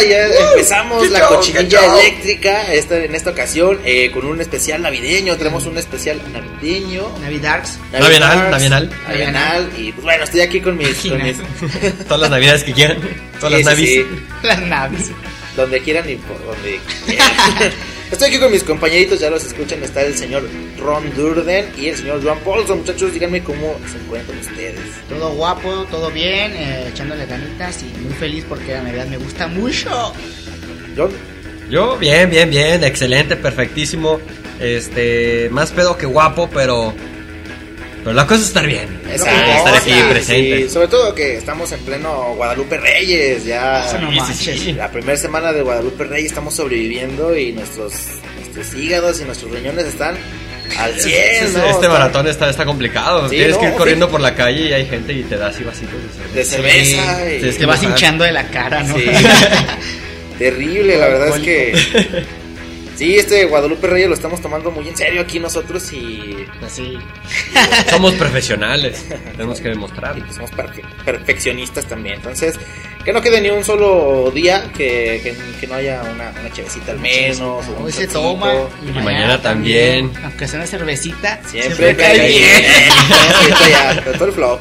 Ya empezamos la cochinilla eléctrica esta, en esta ocasión eh, con un especial navideño. Tenemos un especial navideño. Navidarks. Navianal, Navianal. Navianal. Y pues bueno, estoy aquí con mis. Con mis Todas las navidades que quieran. Todas Sí, las navis. sí. Las naves. donde quieran y por donde quieran. Estoy aquí con mis compañeritos, ya los escuchan. Está el señor Ron Durden y el señor Joan Paulson. Muchachos, díganme cómo se encuentran ustedes. Todo guapo, todo bien, eh, echándole ganitas y muy feliz porque la Navidad me gusta mucho. John, Yo, bien, bien, bien. Excelente, perfectísimo. Este, más pedo que guapo, pero. Pero la cosa es estar bien. es Estar, aquí presente. sí, sobre todo que estamos en pleno Guadalupe Reyes. Ya Eso no sí, manches. sí. la primera semana de Guadalupe Reyes estamos sobreviviendo y nuestros, nuestros hígados y nuestros riñones están al 100. Este, ¿no? este maratón está, está complicado. Sí, Tienes no, que ir sí. corriendo por la calle y hay gente y te da así vasitos de De cerveza. cerveza. y- tienes Te vas hinchando de la cara, ¿no? Sí. Terrible, la verdad es que. Sí, este Guadalupe Reyes lo estamos tomando muy en serio aquí nosotros y. Así. Somos profesionales. Tenemos que demostrar. y pues somos perfe- perfeccionistas también. Entonces, que no quede ni un solo día que, que, que no haya una, una chevecita al menos. Hoy se tocito. toma y, Y mañana también. Aunque sea una cervecita, Siempre, cae bien. Sí, esto ya, todo el flow.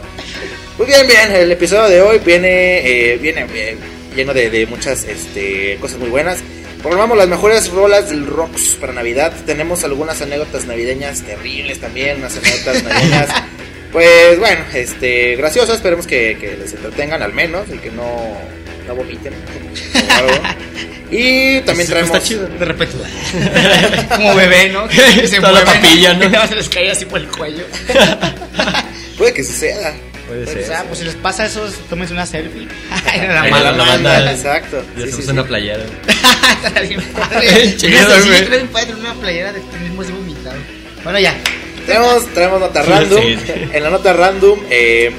Muy bien, bien. El episodio de hoy viene, eh, viene eh, lleno de, de muchas este, cosas muy buenas. Programamos las mejores rolas del rocks para Navidad. Tenemos algunas anécdotas navideñas terribles también, unas anécdotas navideñas. Pues bueno, este, graciosas. Esperemos que, que les entretengan al menos y que no, no vomiten. Y también traemos. Está chido. De repente, como bebé, ¿no? Que se Toda la papilla, ¿no? y nada más se les cae así por el cuello. Puede que suceda. Puede ser. ah, pues si les pasa eso, tómense una selfie. En la mala la banda. banda. Exacto. Ya Sí, se sí, una playera. Chido, güey. bien padre, una playera de tú mismo así vomitado. Bueno, ya. Tenemos, traemos nota Sí, random. sí. En la nota random, eh,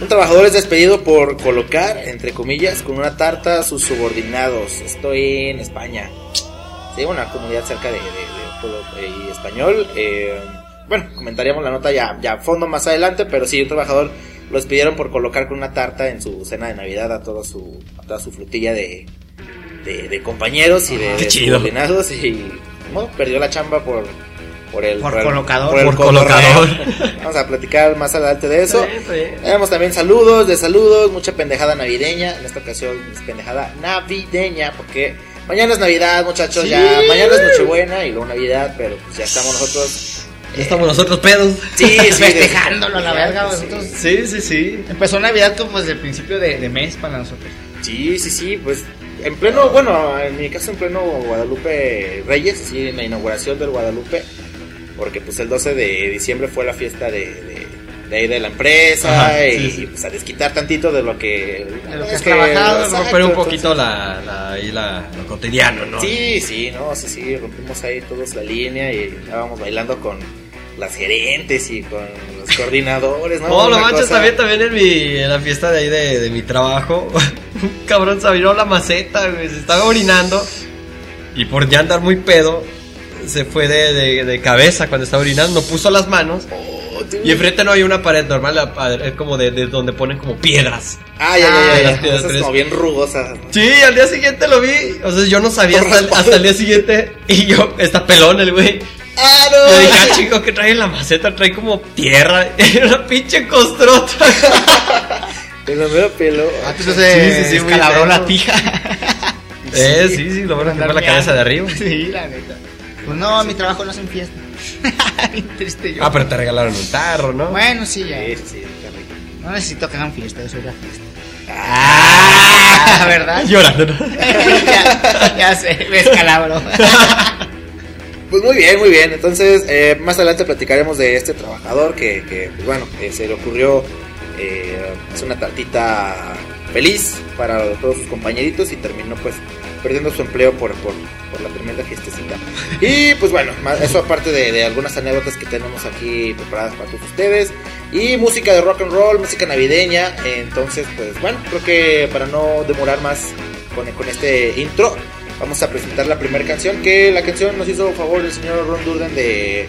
un trabajador es despedido por colocar, entre comillas, con una tarta a sus subordinados. Estoy en España. Sí, una comunidad cerca de, de- de pueblo eh, español. Eh, bueno, comentaríamos la nota ya, ya a fondo más adelante, pero sí, un trabajador lo despidieron por colocar con una tarta en su cena de Navidad a, todo su, a toda su flotilla de, de, de compañeros y de, chido. subordinados y bueno, perdió la chamba por, por el, Por colocador. el Por colocador. Vamos a platicar más adelante de eso. Está bien, está bien. Tenemos también saludos de saludos, mucha pendejada navideña. En esta ocasión es pendejada navideña, porque mañana es Navidad, muchachos. Sí. Ya mañana es Nochebuena y luego Navidad, pero pues ya estamos nosotros. Ya estamos nosotros pedos. Sí, sí, Festejándolo a la verga, Sí. nosotros. Sí, sí, sí. Empezó Navidad como desde el principio de, de mes para nosotros. Sí, sí, sí, pues en pleno, bueno, en mi caso en pleno Guadalupe Reyes, así en la inauguración del Guadalupe, porque pues el 12 de diciembre fue la fiesta de, de, de ahí de la empresa Ajá, y, sí, sí. pues a desquitar tantito de lo que... De lo que es has trabajado, Romper un entonces- poquito la, la, ahí la, lo cotidiano, ¿no? Sí, sí, no, sí, sí, rompimos ahí todos la línea y estábamos bailando con las gerentes y con los coordinadores, ¿no? No, lo Una manches cosa- también, también en, mi, en la fiesta de ahí de, de mi trabajo. Un cabrón se abrió la maceta, güey. Se estaba orinando. Y por ya andar muy pedo, se fue de, de, de cabeza cuando estaba orinando. No puso las manos. Y enfrente no hay una pared normal, la pared es como de, de donde ponen como piedras. Ah, ya, Ah, ya, ya, las ya. piedras Esas como bien rugosas. ¿no? Sí, al día siguiente lo vi. O sea, yo no sabía hasta el, hasta el día siguiente. Y yo, está pelón el güey. ¡Ah, Yo dije, no! ah, chico, que trae en la maceta? Trae como tierra. Era una pinche costrota. En la mera pelo. Ah, pues se Sí, sí, sí, muy descalabró la pija. Eh, sí, sí, lo bueno que la cabeza de arriba. Sí, la neta. Pues no, mi trabajo no hacen fiesta. Bien triste yo. Ah, pero te regalaron un tarro, ¿no? Bueno, sí, ya. Sí, sí, qué rico. No necesito que hagan fiesta, yo soy la fiesta. Ah, ¿verdad? Llorando, ¿no? ya, ya sé, me descalabro. Pues muy bien, muy bien. Entonces, eh, más adelante platicaremos de este trabajador que, que, pues bueno, eh, se le ocurrió eh, hacer una tartita feliz para todos sus compañeritos y terminó pues perdiendo su empleo por, por, por la tremenda fiestecita. Y pues bueno, eso aparte de, de algunas anécdotas que tenemos aquí preparadas para todos ustedes. Y música de rock and roll, música navideña. Entonces, pues bueno, creo que para no demorar más con, con este intro, vamos a presentar la primera canción. Que la canción nos hizo favor el señor Ron Durden de,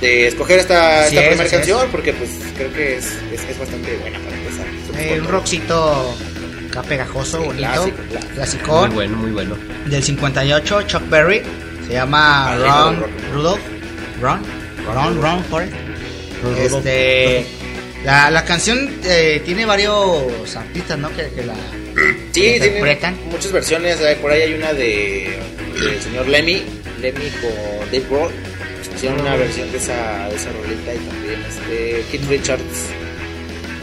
de escoger esta, es, primera canción, porque pues creo que es, es, es bastante buena para empezar. Eh, un rockcito acá pegajoso, Sí, bonito, clásico, Muy bueno, muy bueno. del 58, Chuck Berry, se llama Ron. Rudolph, Ron, Ron, Ron. Ron Este, la, la canción eh, tiene varios artistas, ¿no? Que, que la Sí, tiene interpretan. muchas versiones. eh, Por ahí hay una de del señor Lemmy, Lemmy con Dave Grohl. Hicieron una versión de esa, de esa rolita y también este Keith Richards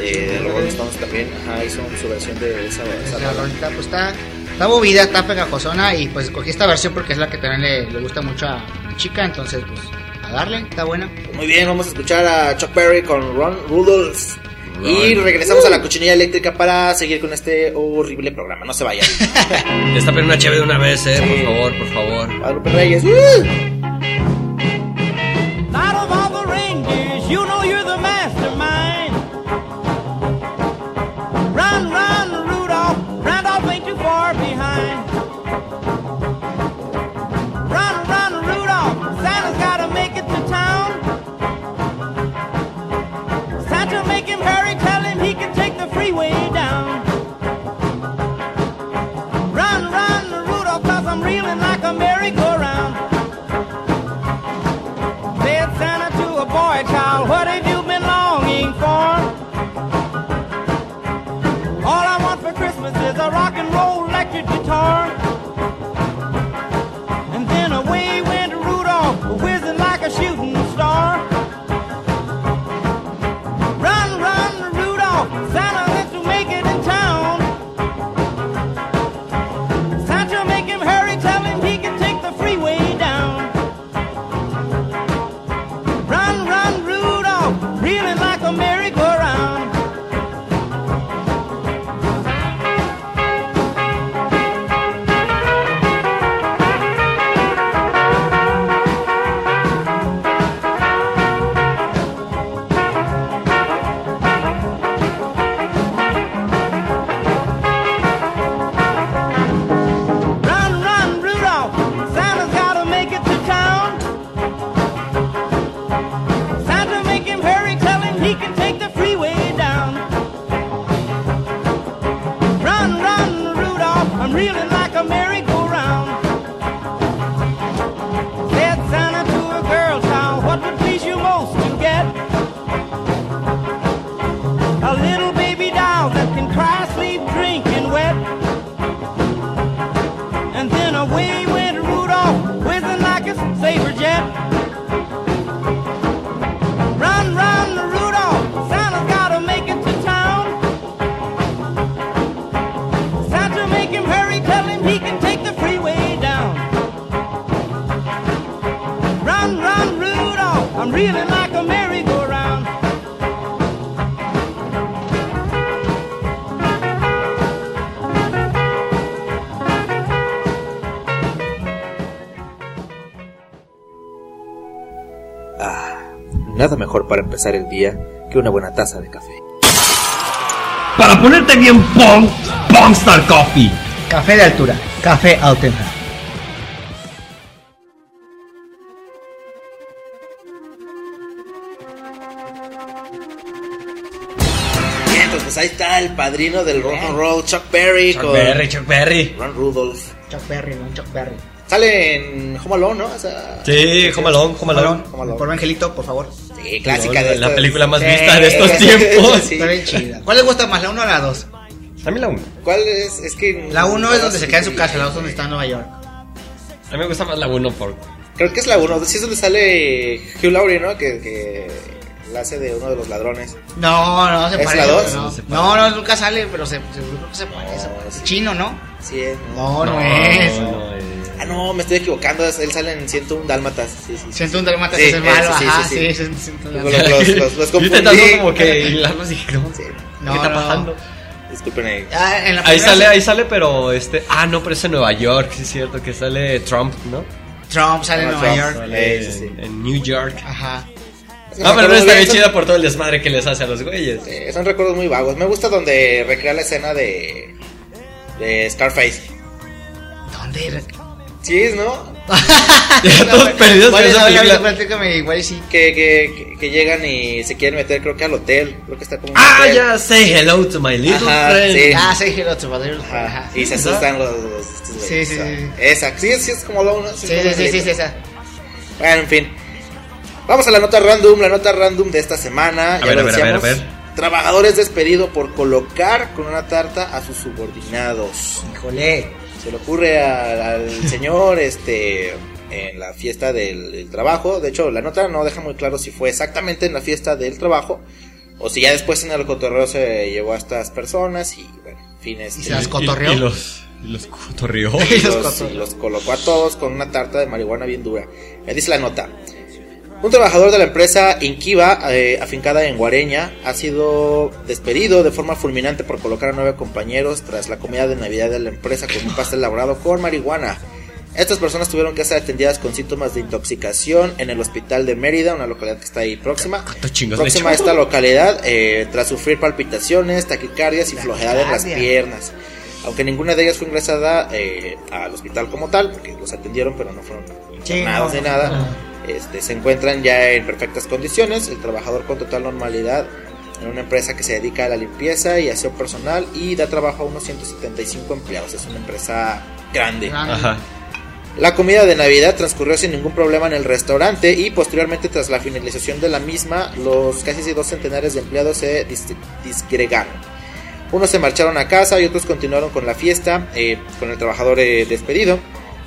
de, de los Rolling Stones también ajá, hizo su versión de esa, esa La rolita pues está, está movida, está pegajosona y pues escogí esta versión porque es la que también le, le gusta mucho a mi chica, entonces pues a darle, está buena. Muy bien, vamos a escuchar a Chuck Berry con Ron Rudolph. Y regresamos a la cochinilla eléctrica para seguir con este horrible programa. No se vayan. Destapen una chévere de una vez, eh, por favor, por favor. Guadalupe Reyes. ¡uh! Nada mejor para empezar el día que una buena taza de café. Para ponerte bien pong, Pongstar Coffee. Café de altura, café auténtico. Bien, pues, pues ahí está el padrino del rock and roll, Chuck Berry Chuck con Berry, Chuck Berry. Ron Rudolph. Chuck Berry, ¿no? Chuck Berry. Sale en Home Alone, ¿no? O sea, Sí, Home Alone, Home Alone. Home Alone. Por Angelito, por favor. Sí, clásica de La película más Sí. vista de estos tiempos. Sí. Está bien chida. ¿Cuál les gusta más, la 1 o la 2? A mí la 1. ¿Cuál es? Es que. La 1 es donde se queda en su casa, la 2 donde está en Nueva York. A mí me gusta más la 1 por... Creo que es la 1. Sí, es donde sale Hugh Laurie, ¿no? Que, que la hace de uno de los ladrones. No, no se ¿Es parece. la dos? No, No no, no, nunca sale, pero se, se, creo que se parece. No, sí. Chino, ¿no? Sí, es. No, no, es. no, eh. Ah, no, me estoy equivocando. Él sale en 101 Dálmatas. Sí, sí, sí. Siento un dalmata Sí, es el malo, sí, ajá, sí, sí, sí. sí, siento un Los, los, los, Yo confundí. intentando como que hilarlos y dije, no, Sí, No, ¿qué está pasando? disculpen ahí. Ah, en la Ahí sale, ahí sale, pero este... Ah, no, pero es en Nueva York, sí es cierto, que sale Trump, ¿no? Trump sale en Ah, Nueva Trump. York. Eh, sí, sí. En, en New York. Ajá. No, pero no está bien, chida por todo el desmadre que les hace a los güeyes. eh, son recuerdos muy vagos. Me gusta donde recrea la escena de, de Scarface. ¿Dónde? Sí, es, ¿no? Ya todos perdidos con esa A a película. platícame, igual sí. Que, que, que- llegan y se quieren meter, creo que al hotel. Creo que está como un Ah, hotel. ya, say hello to my little Ajá, friend. sí. Ah, sí, Hello to Father. Ajá, Ajá. Y se asustan los, los- estos güeyes. Sí, sí, O sea, sí. Esa, sí, sí, es como lo uno. Sí, sí, sí, sí, sí, esa. Bueno, en fin. Vamos a la nota random, la nota random de esta semana. ya ver, lo a ver, a ver, a ver. Trabajador es despedido por colocar con una tarta a sus subordinados. Híjole. Se le ocurre al, al señor este en la fiesta del, del trabajo. De hecho, la nota no deja muy claro si fue exactamente en la fiesta del trabajo o si ya después en el cotorreo se llevó a estas personas y bueno, en fin, este, Y se las cotorreó. Y, los, y los cotorreó. y los los, cotorreó. y los colocó a todos con una tarta de marihuana bien dura. Me dice la nota. Un trabajador de la empresa Inquiva, eh, afincada en Guareña, ha sido despedido de forma fulminante por colocar a nueve compañeros tras la comida de Navidad de la empresa con un pastel elaborado con marihuana. Estas personas tuvieron que ser atendidas con síntomas de intoxicación en el hospital de Mérida, una localidad que está ahí próxima. ¿Cuántos chingos le Próxima a esta localidad, eh, tras sufrir palpitaciones, taquicardias y flojedad en las piernas. Aunque ninguna de ellas fue ingresada eh, al hospital como tal, porque los atendieron, pero no fueron internados ni nada. Este, se encuentran ya en perfectas condiciones. El trabajador con total normalidad en una empresa que se dedica a la limpieza y aseo personal y da trabajo a unos 175 empleados. Es una empresa grande. Grande. Ajá. La comida de Navidad transcurrió sin ningún problema en el restaurante y posteriormente tras la finalización de la misma, los casi dos centenares de empleados se dis- disgregaron. Unos se marcharon a casa y otros continuaron con la fiesta, eh, con el trabajador eh, despedido.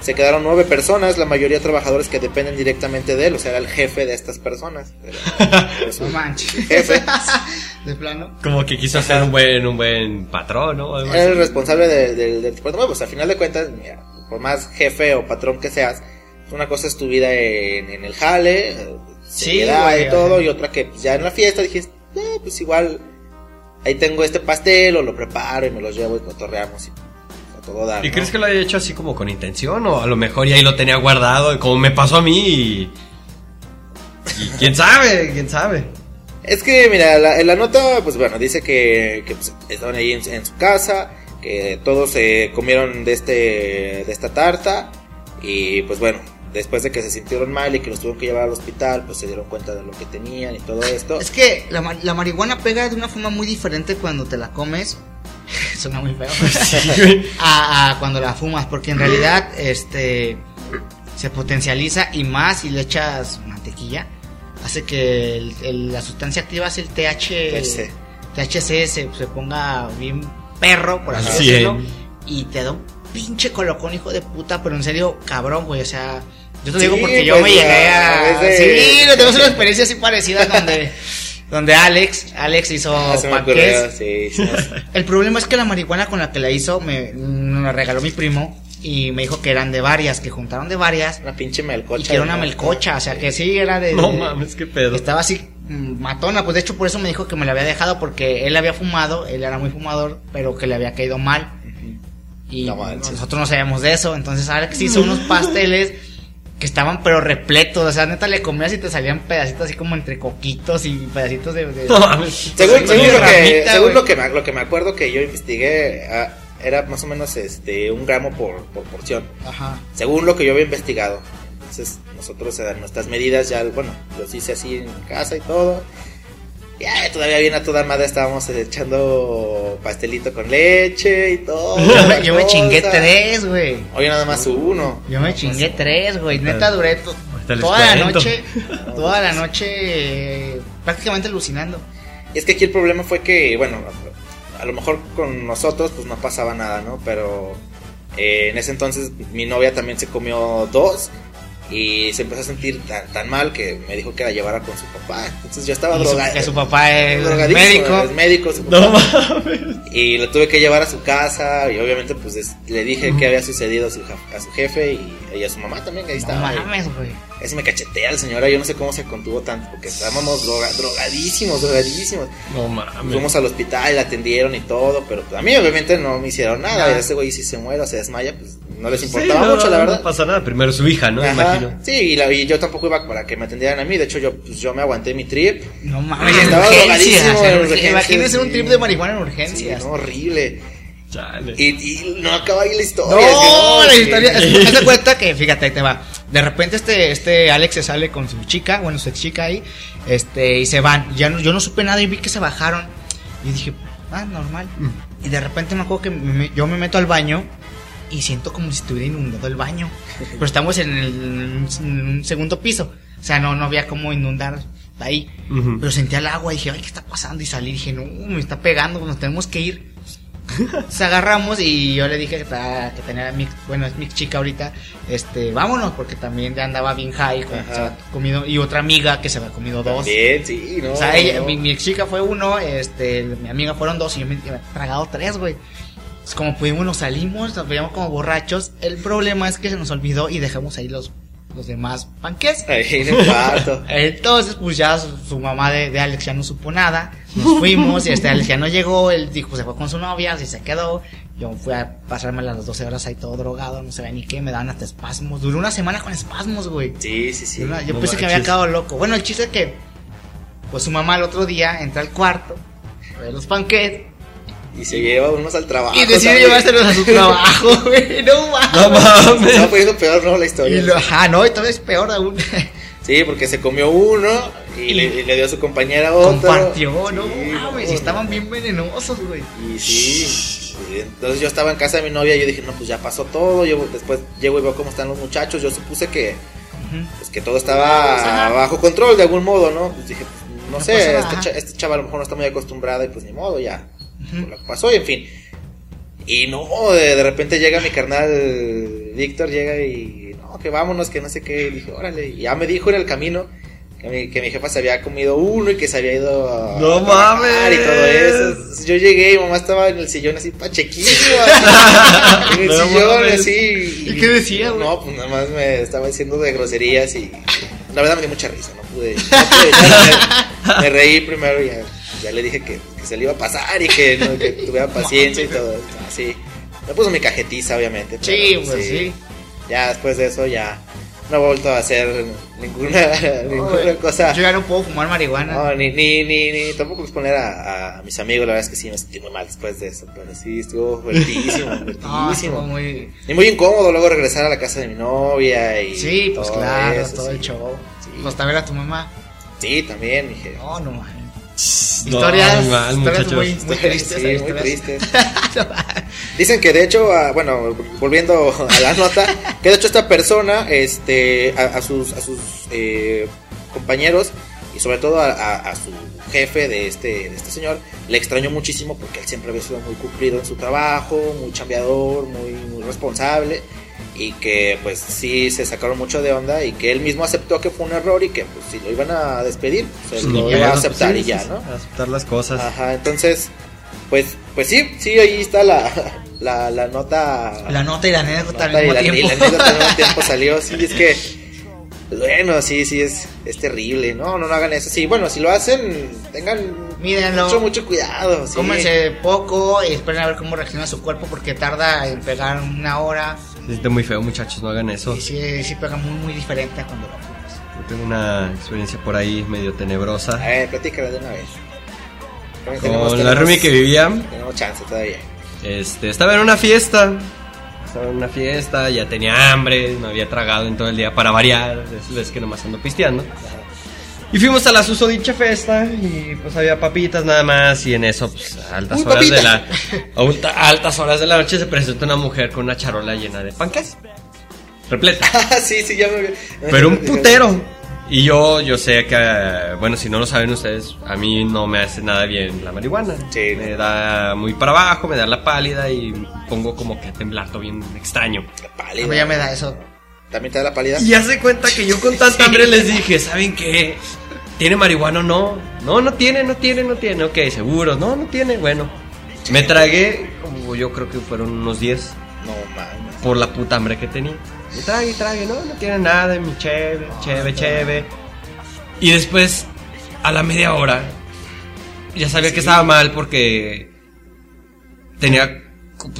Se quedaron nueve personas, la mayoría trabajadores que dependen directamente de él, o sea, era el jefe de estas personas. Era- era su No manches. jefe. De plano. Como que quiso ser un buen, un buen patrón, ¿no? Algo Era el responsable de- del del departamento. Pues a final de cuentas, mira, por más jefe o patrón que seas, una cosa es tu vida en, en el jale, eh, Sí, güey, y todo, ajá. y otra que pues, ya en la fiesta dijiste, eh, pues igual ahí tengo este pastel o lo preparo y me lo llevo y cotorreamos y todo dar. ¿Y ¿no? crees que lo haya hecho así como con intención? O a lo mejor ya ahí lo tenía guardado, como me pasó a mí y... y quién sabe, quién sabe. Es que, mira, la, en la nota, pues bueno, dice que, que, pues, estaban ahí en, en su casa, que todos se comieron de, este, de esta tarta y pues bueno, después de que se sintieron mal y que los tuvieron que llevar al hospital, pues se dieron cuenta de lo que tenían y todo esto. Es que la, ma- la marihuana pega de una forma muy diferente cuando te la comes. Suena muy feo. a, a cuando la fumas, porque en realidad este se potencializa y más si le echas mantequilla, hace que el- el- la sustancia activa es el TH, THC. THC se, se ponga bien perro, por así decirlo, y te da un pinche colocón, hijo de puta, pero en serio, cabrón, güey, o sea, yo te Sí, digo porque yo pues, me llegué a a... veces- Sí, no tenemos una experiencia así parecida donde, donde Alex, Alex hizo Ah, ocurrió, sí, sí. El problema es que la marihuana con la que la hizo me, me la regaló mi primo y me dijo que eran de varias, que juntaron de varias Una pinche melcocha. y que era una melcocha, o sea que sí era de... No de- mames, qué pedo. Estaba así mm, matona, pues de hecho por eso me dijo que me la había dejado porque él había fumado, él era muy fumador, pero que le había caído mal. Y No manches. nosotros no sabíamos de eso, entonces Alex hizo unos pasteles que estaban pero repletos, o sea, neta le comías y te salían pedacitos así como entre coquitos y pedacitos de... de- No. Según, lo, que, ramita, según güey. lo, que me, lo que me acuerdo que yo investigué, ah, era más o menos este un gramo por, por porción. Ajá. Según lo que yo había investigado. Entonces, nosotros a nuestras medidas ya, bueno, los hice así en casa y todo. Ya, todavía bien a toda madre estábamos echando pastelito con leche y todo. Yo me, chingué tres, güey. Oye, nada más uno. Yo me chingué tres, güey. Neta duré to- Ahorita les toda la noche, toda la noche eh, prácticamente alucinando. Y es que aquí el problema fue que, bueno, a lo mejor con nosotros pues no pasaba nada, ¿no? Pero eh, en ese entonces mi novia también se comió dos y se empezó a sentir tan, tan mal que me dijo que la llevara con su papá. Entonces yo estaba drogado. que su papá es médico. Es médico, su papá. No mames. Y lo tuve que llevar a su casa y obviamente pues es- le dije qué había sucedido a su, a su jefe y, y a su mamá también que ahí No estaba. mames, güey. Sí me cachetea la señora, yo no sé cómo se contuvo tanto porque estábamos droga- drogadísimos, drogadísimos. No mames. Fuimos al hospital la atendieron y todo, pero pues, a mí obviamente no me hicieron nada. Ese güey si se muere o se desmaya, pues no les Sí, importaba no, mucho, la verdad. No pasa nada. Primero su hija, ¿no? Ajá. Imagino camino. Sí, y, la- y yo tampoco iba para que me atendieran a mí. De hecho, yo, pues, yo me aguanté mi trip. No mames, Estaba drogadísimo urgencias, Imagínense un sí. trip de marihuana en Sí, urgencias. no, horrible. Y, y no acaba ahí la No, historia. es que no, la historia. es- Haz de cuenta que, fíjate, ahí te va. De repente este, este Alex se sale con su chica, bueno, su ex chica ahí, este, y se van. Ya no, yo no supe nada y vi que se bajaron. Y dije, ah, normal. Y de repente me acuerdo que me- yo me meto al baño y siento como si estuviera inundado el baño. Pero estamos en, el, en un segundo piso. O sea, no, no había cómo inundar ahí. Pero sentía el agua y dije, ay, ¿qué está pasando? Y salí y dije, no, me está pegando, nos tenemos que ir. Nos agarramos y yo le dije que, que tenía mi, bueno, es mi chica ahorita, este, vámonos, porque también ya andaba bien high, con- se había comido, y otra amiga que se había comido dos. También, sí, no. O sea, ella, no. mi, mi ex chica fue uno, este, mi amiga fueron dos y yo me había tragado tres, güey. Pues como pudimos nos salimos, nos veíamos como borrachos. El problema es que se nos olvidó y dejamos ahí los, los demás panques. Ahí en el cuarto. Entonces, pues ya su, su mamá de, de Alex ya no supo nada. Nos fuimos y este Alex ya no llegó. Él dijo, se fue con su novia, así se quedó. Yo fui a pasarme las 12 horas ahí todo drogado, no sabía ni qué, me daban hasta espasmos. Duró una semana con espasmos, güey. Sí, sí, sí. Yo, yo no pensé que me había quedado loco. Bueno, el chiste es que, pues su mamá el otro día entra al cuarto, ve los panquetes Y se lleva unos al trabajo. y decide llevárselos a su trabajo, güey. No mames. No Se mames. estaba poniendo peor, ¿no? La Y historia. lo, ajá, no, y todavía es peor aún. Sí, porque se comió uno y, le, y le dio a su compañera otro. Compartió, no Sí, mames, y estaban bien venenosos, güey. Y sí, entonces yo estaba en casa de mi novia y yo dije, no, pues ya pasó todo. Yo después llego y veo cómo están los muchachos. Yo supuse que, pues, que todo estaba bajo control de algún modo, ¿no? Pues dije, pues, no, No sé, este, cha- este chaval a lo mejor no está muy acostumbrado y pues ni modo, ya. Por lo que pasó y en fin. Y no, de, de repente llega mi carnal Víctor, llega y no, que vámonos, que no sé qué. Y dije, órale. Y ya me dijo en el camino que mi, que mi jefa se había comido uno y que se había ido a. ¡No a trabajar Y mames! todo eso. Yo llegué y mamá estaba en el sillón así pachequísimo. así, en el No sillón mames. así. ¿Y qué decía, güey? No, pues nada más me estaba diciendo de groserías y. La verdad me dio mucha risa, no pude. No pude evitar, me, me reí primero y ya, ya le dije que, que se le iba a pasar y que, no, que tuviera paciencia y todo. Así. Me puso mi cajetiza, obviamente. pero Sí, pues sí. Ya después de eso ya no he vuelto a hacer ninguna, cosa. Yo ya no puedo fumar marihuana. No, ni, ni, ni, ni tampoco exponer a, a mis amigos, la verdad es que sí me sentí muy mal después de eso, pero sí, estuvo fuertísimo, No, fuertísimo. estuvo muy... Y muy incómodo luego regresar a la casa de mi novia y Sí, pues todo claro, eso, todo sí. el show. Sí. Pues también a tu mamá. Sí, también, dije. No, no No, Historias, mal, historias muchachos. muy, muy tristes. Sí, hay muy historias- tristes. Dicen que de hecho, ah, bueno, volviendo a la nota, que de hecho esta persona, este, a, a sus, a sus eh, compañeros y sobre todo a, a- a su jefe de este, de este señor, le extrañó muchísimo porque él siempre había sido muy cumplido en su trabajo, muy chambeador, muy, muy responsable y que pues sí se sacaron mucho de onda y que él mismo aceptó que fue un error y que pues si lo iban a despedir, pues lo iba a aceptar sí, y ya, ¿no? Aceptar las cosas. Ajá, entonces, pues, pues sí, sí, ahí está la, la, la nota. La nota y la anécdota al y mismo la, y tiempo. la anécdota al mismo tiempo salió. Sí, es que, pues, bueno, sí, sí, es, es terrible. No, no, no hagan eso. Sí, bueno, si lo hacen, tengan Mírenlo. mucho, mucho cuidado. Sí. Cómense poco y esperen a ver cómo reacciona su cuerpo porque tarda en pegar una hora. Se siente muy feo, muchachos, no hagan eso. Y sí, sí pega muy, muy diferente a cuando lo fumas. Yo tengo una experiencia por ahí medio tenebrosa. A ver, platícala de una vez. Tenemos- Con tenemos- la roomie que vivía, Tenemos chance todavía. este, estaba en una fiesta. Estaba en una fiesta, ya tenía hambre, no había tragado en todo el día para variar. Es, es que nomás ando pisteando. Y fuimos a la susodicha fiesta y pues había papitas nada más y en eso pues a altas Uy, horas papita. de la a ulta- a altas horas de la noche se presenta una mujer con una charola llena de panques. Repleta. Ah, sí, sí, ya me Pero un putero. Y yo, yo sé que, bueno, si no lo saben ustedes, a mí no me hace nada bien la marihuana. Sí. Me da muy para abajo, me da la pálida y pongo como que a temblar todo bien extraño. La A pálida. mí ya me da eso. ¿También te da la pálida? Y hace cuenta que yo con tanta hambre les dije, ¿saben qué? ¿Tiene marihuana o no? No, no tiene, no tiene, no tiene. Ok, seguros. No, no tiene. Bueno, me tragué, como yo creo que fueron unos 10 No mames. por la puta hambre que tenía. Y trague, trague, no, no tiene nada, mi cheve, cheve, cheve. Y después, a la media hora, ya sabía que estaba mal porque tenía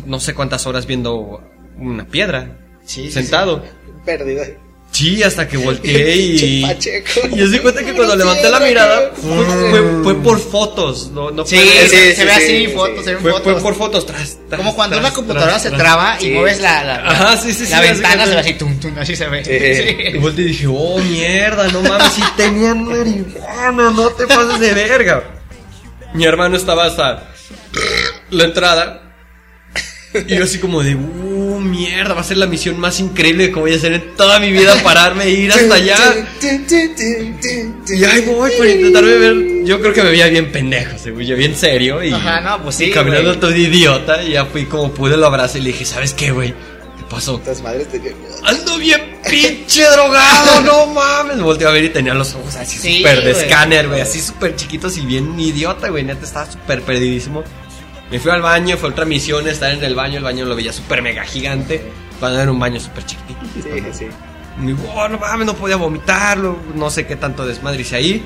no sé cuántas horas viendo una piedra, Sí, sí, sentado. Sí, hasta que volteé y. Pacheco. Y yo di cuenta que cuando levanté la mirada fue, por fotos. No, no Sí, fue, se, sí, se ve sí, así, sí, fotos, sí. se ven fue, fotos. fue por fotos. Tras, tras, Como cuando tras, una computadora tras, se tras. traba y Sí. mueves la, la, Ajá, sí, sí, sí, la ventana, se ve así, tum, tum, así se ve. Sí. Y volteé y dije, oh, mierda, no mames, si tenían marihuana, no te pases de verga. Mi hermano estaba hasta la entrada. Y yo así como de, uh, mierda, va a ser la misión más increíble que voy a hacer en toda mi vida, pararme e ir hasta allá. Y ahí voy por intentar beber. Yo creo que me veía bien pendejo, según yo, bien serio. Y, Ajá, no, pues sí, y caminando güey. todo idiota. Y ya fui como pude, lo abracé y le dije, ¿sabes qué, güey? ¿Qué pasó? Estas madres te Ando bien pinche drogado, no mames. Volteé a ver y tenía los ojos así Sí, súper de güey. escáner, güey. Así súper chiquitos y bien idiota, güey. Neta, estaba súper perdidísimo. Me fui al baño, fue otra misión estar en el baño. El baño lo veía súper mega gigante. Cuando era un baño súper chiquitito. Sí, sí. Y digo, oh, no mames, no podía vomitarlo. No sé qué tanto desmadre hice ahí.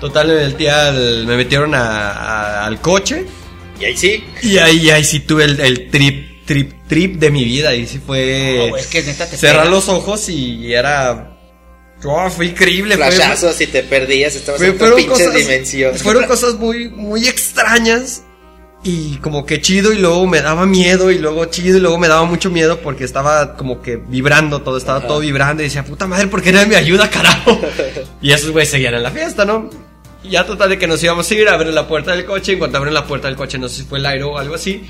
Total, día al- me metieron a- a- al coche. Y ahí sí. Y ahí, ahí sí tuve el, el trip, trip, trip de mi vida. Y sí fue. No, es que neta te cerrar pega. los ojos y era. Oh, fue increíble. fue- Flashazos, si te perdías, estabas fue- en fueron, pinche cosas, dimensión. fueron cosas muy, muy extrañas. Y como que chido y luego me daba miedo y luego chido y luego me daba mucho miedo porque estaba como que vibrando todo, estaba Ajá. todo vibrando y decía, puta madre, ¿por qué nadie me ayuda, carajo? y esos güeyes seguían en la fiesta, ¿no? Y ya total de que nos íbamos a ir a abrir la puerta del coche, en cuanto abren la puerta del coche, no sé si fue el aire o algo así,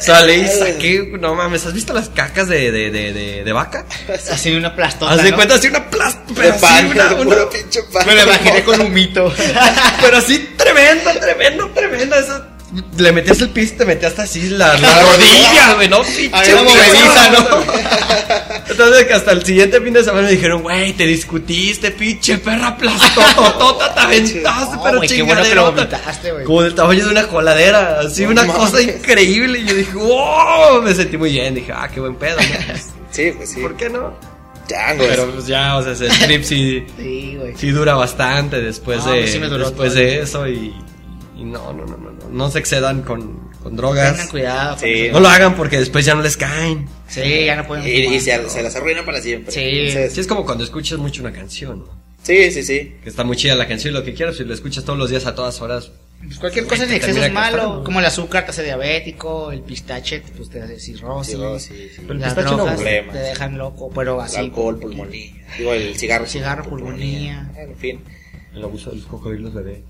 sale y saqué, no mames, ¿has visto las cacas de, de, de, de, de vaca? Así una plastota. Haz de ¿no? cuenta así una plasta, De pero así pan, una, una- puro pinche pan. Me lo imaginé con humito. pero así tremendo, tremendo, tremendo. Eso, le metías el pis y te metías hasta así la, la rodilla, güey, ¿no? Pinche movediza, ¿no? Entonces que hasta el siguiente fin de semana me dijeron, güey, te discutiste, pinche perra plastototota, te aventaste, No, pero güey, qué bueno que lo chingaderota. vomitaste, güey. Como del tamaño de una coladera, así No una mames. cosa increíble. Y yo dije, wow, me sentí muy bien. Dije, ah, qué buen pedo, ¿no? Sí, pues sí. ¿Por qué no? Changos. Pero pues ya, o sea, ese trip sí, Sí, güey. sí dura bastante después No, de pues sí me duró después de eso y, y no, no, no, no, no, no se excedan con, con drogas. Tengan cuidado. con Sí. No lo hagan porque después ya no les caen. Sí, ya no pueden Y, y se, se las arruina para siempre. Sí. Entonces, Sí, es como cuando escuchas mucho una canción, ¿no? sí, sí, sí. que está muy chida la canción y lo que quieras, si lo escuchas todos los días a todas horas. Pues cualquier cosa en Te exceso es malo. cazando. Como el azúcar te hace diabético, el pistache pues te hace cirrosis. Sí, oh, sí. Pero el Las pistache no drogas problemas. te dejan loco, pero El así. alcohol, pulmonía. Digo, el cigarro. Cigarro, pulmonía. En fin. El abuso de los cocodrilos bebé.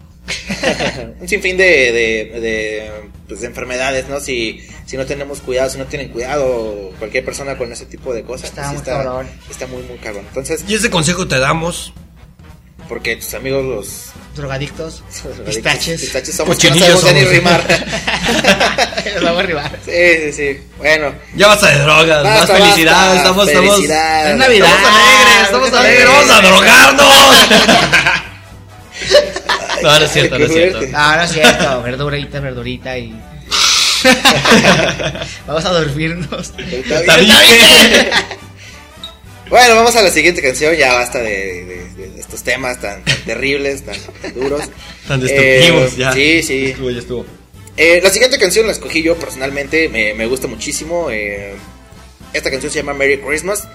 Un sinfín de, de, de, pues, de enfermedades, ¿no? Si, si no tenemos cuidado, si no tienen cuidado cualquier persona con ese tipo de cosas, Está pues, muy cabrón. está muy, muy cabrón. Entonces, Y ese consejo te damos. porque tus amigos los... Drogadictos. Pistaches. Pistaches somos que no sabemos ni somos. rimar. Los vamos a arribar. sí, sí, sí. Bueno. Ya basta de drogas, más Basta, felicidad, basta. estamos, estamos, Felicidad. Es Navidad. estamos alegres, estamos Estamos alegres, vamos a drogarnos. No, no es cierto, no es cierto. No, no es cierto. Verdurita, verdurita y. Vamos a dormirnos. Está Está bien. bien. Bueno, vamos a la siguiente canción. Ya basta de, de- de estos temas tan, tan terribles, tan duros. Tan destructivos, Eh, ya. Sí, sí. Estuvo, ya estuvo. Eh, la siguiente canción la escogí yo personalmente, me, me gusta muchísimo. eh, esta canción se llama Merry Christmas.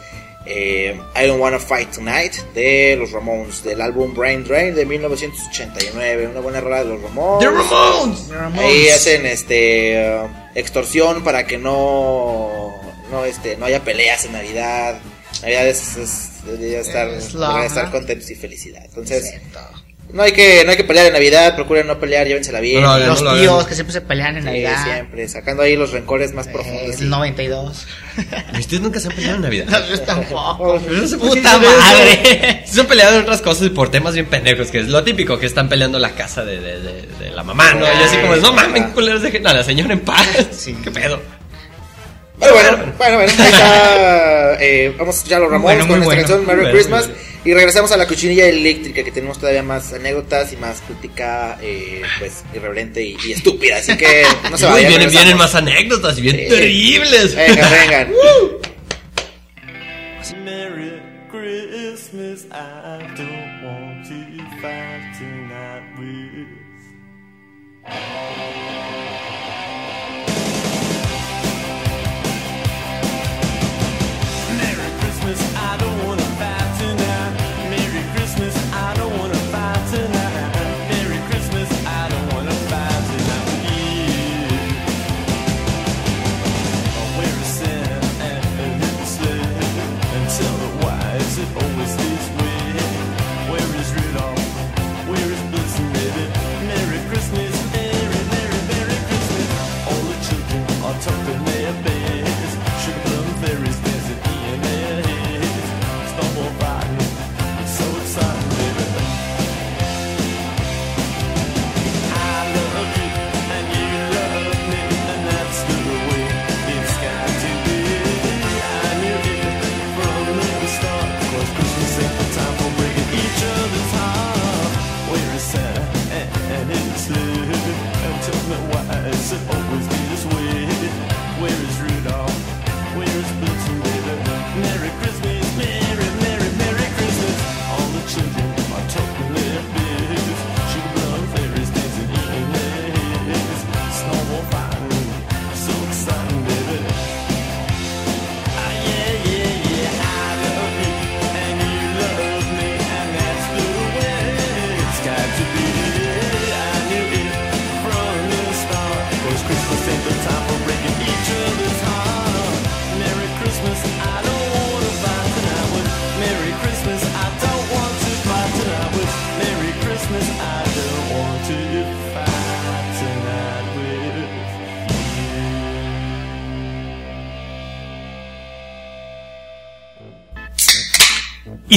Eh, I Don't Wanna Fight Tonight de los Ramones, del álbum Brain Drain de 1989. Una buena rola de los Ramones. The Ramones. Ahí hacen este extorsión para que no no este no haya peleas en Navidad. Navidad es, es- debería estar, Es la- debería estar contentos y felicidad. Entonces, no hay que no hay que pelear en Navidad, procuren no pelear, llévensela bien. No, no, Los no tíos hagan. que siempre se pelean en Sí, Navidad. siempre, sacando ahí los rencores más Eh, profundos. el 92. Ustedes nunca se han peleado en Navidad. No, yo tampoco. No qué Puta eso. madre. Se han peleado en otras cosas y por temas bien pendejos, que es lo típico, que están peleando la casa de, de, de, de la mamá, ¿no? Y así como, no mames, culeros, dejen a la señora en paz. Sí. ¿Qué pedo? Pero bueno, bueno, bueno, ahí está. eh, vamos a escuchar a los Ramones Bueno, con esta bueno. canción, Merry bueno, Christmas. Y regresamos a la cuchinilla eléctrica, que tenemos todavía más anécdotas y más crítica, eh, pues, irreverente y, y estúpida. Así que no se Uy, vayan. vienen, regresamos. vienen más anécdotas y bien Sí. terribles. Vengan, vengan. Merry Christmas, I don't want to fight tonight with.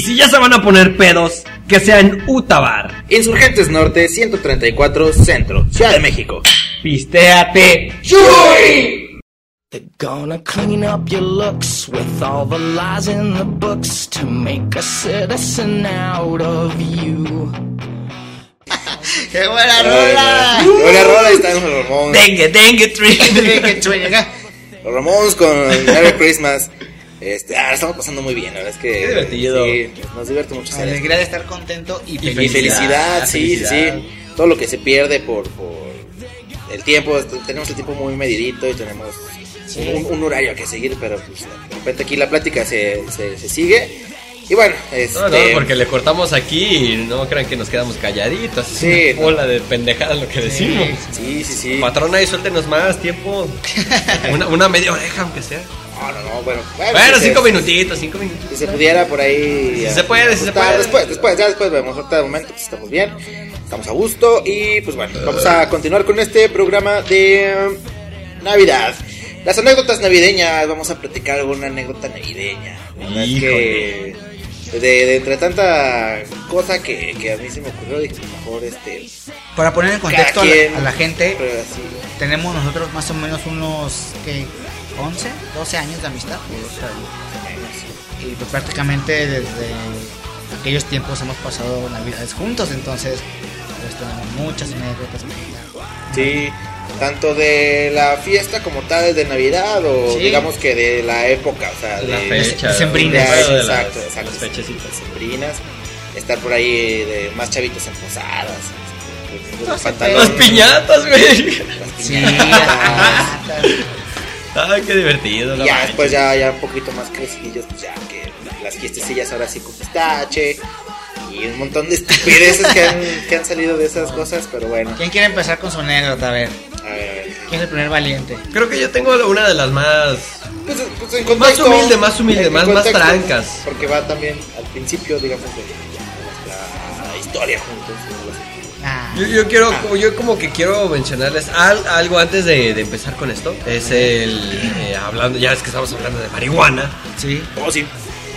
Y si ya se van a poner pedos, que sea en Utabar. Insurgentes Norte 134 Centro, Ciudad de México. Pistéate. They're gonna clean up your looks with all the lies in the books to make a citizen out of you. ¡Qué buena rola! Buena rola, ahí están los Ramones. Dengue, dengue, tree. Que chueca. Los Ramones con Merry Christmas. Este, ah, estamos pasando muy bien, la verdad es que. Qué divertido. Sí, nos divierte mucho. Alegría de estar contento y Y feliz. felicidad, sí, sí, felicidad. sí. Todo lo que se pierde por, por el tiempo, tenemos el tiempo muy medidito y tenemos un, un horario que seguir, pero pues, de repente aquí la plática se, se, se sigue. Y bueno, este, No, no, porque le cortamos aquí y no crean que nos quedamos calladitos. Sí, una bola de pendejadas lo que decimos. sí, sí, sí. Patrona, y suéltenos más tiempo. Una, una media oreja, aunque sea. No, no, no, bueno. Bueno, Bueno, si cinco se- minutitos, cinco minutitos. Si se pudiera por ahí. Si se puede, si se puede. Después, después, ya después vemos. Ahorita de momento pues, estamos bien. Estamos a gusto. Y pues bueno, vamos a continuar con este programa de um, Navidad. Las anécdotas navideñas. Vamos a platicar alguna anécdota navideña. La que. De, de entre tanta cosa que, que a mí se me ocurrió, dije, mejor este. Para poner en contexto a la, a la gente, así. tenemos nosotros más o menos unos ¿qué? 11, 12 años de amistad. Y pues prácticamente desde aquellos tiempos hemos pasado navidades juntos, entonces pues tenemos muchas anécdotas. Sí, tanto de la fiesta como tal de Navidad o Sí. digamos que de la época, o sea, La de, fecha. decembrinas. un pedo de las- Exacto, exacto. Las fechecitas. sembrinas, estar por ahí de más chavitos en posadas, los Las piñatas, güey. las Sí, piñatas. piñatas. Ay, qué divertido. no ya manches. después ya, ya un poquito más crecidillos, pues ya que las fiestecillas ahora sí con pistache y un montón de estupideces que han, que han salido de esas cosas, pero bueno, ¿Quién quiere empezar con su anécdota? A ver, a ver, a ver. ¿quién es el primer valiente? Creo que yo tengo una de las más. Pues, pues, en contexto, humilde, más humilde, en más- más contexto, trancas. Porque va también al principio, digamos, de, de nuestra historia juntos. Ah, Yo, yo quiero, yo como que quiero mencionarles al- algo antes de, de empezar con esto. Es el, eh, hablando, ya es que estamos hablando de marihuana. sí. Oh, sí.